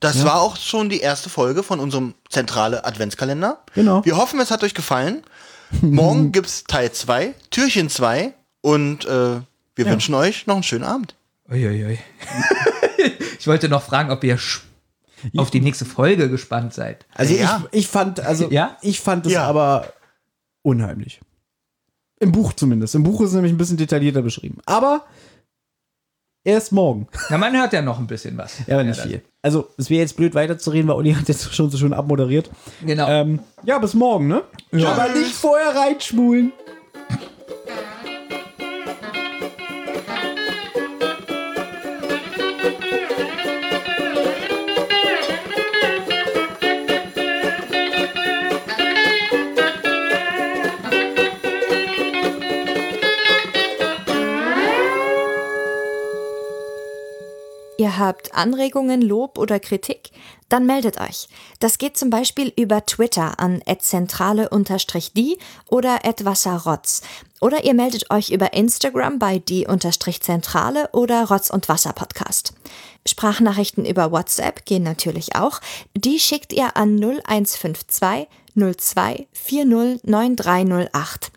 Das war auch schon die erste Folge von unserem zentrale Adventskalender. Genau. Wir hoffen, es hat euch gefallen. Morgen gibt's Teil 2, Türchen 2 und äh, wir wünschen euch noch einen schönen Abend. Uiuiui. ich wollte noch fragen, ob ihr auf die nächste Folge gespannt seid. Also Ja. ich, ich fand, also Ja? ich fand es Ja. aber unheimlich. Im Buch zumindest. Im Buch ist es nämlich ein bisschen detaillierter beschrieben. Aber erst morgen. Na, man hört ja noch ein bisschen was. Ja, aber nicht dann- viel. Also, es wäre jetzt blöd weiterzureden, weil Uli hat jetzt schon so schön abmoderiert. Genau. Ähm, ja, bis morgen, ne? Aber nicht vorher reinschmulen. Habt Anregungen, Lob oder Kritik? Dann meldet euch. Das geht zum Beispiel über Twitter an zentrale-die oder @wasserrotz. Oder ihr meldet euch über Instagram bei die-zentrale oder Rotz und Wasser Podcast. Sprachnachrichten über WhatsApp gehen natürlich auch. Die schickt ihr an 0152 02 40 9308.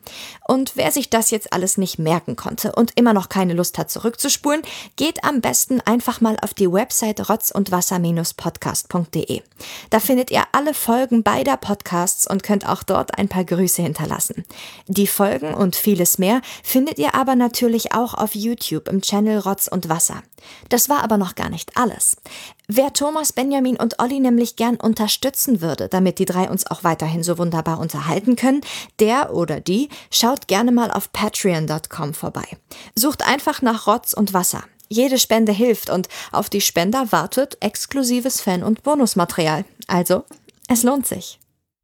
Und wer sich das jetzt alles nicht merken konnte und immer noch keine Lust hat zurückzuspulen, geht am besten einfach mal auf die Website rotz und wasser-podcast.de. Da findet ihr alle Folgen beider Podcasts und könnt auch dort ein paar Grüße hinterlassen. Die Folgen und vieles mehr findet ihr aber natürlich auch auf YouTube im Channel Rotz und Wasser. Das war aber noch gar nicht alles. Wer Thomas, Benjamin und Olli nämlich gern unterstützen würde, damit die drei uns auch weiterhin so wunderbar unterhalten können, der oder die schaut gerne mal auf patreon.com vorbei. Sucht einfach nach Rotz und Wasser. Jede Spende hilft und auf die Spender wartet exklusives Fan- und Bonusmaterial. Also, es lohnt sich.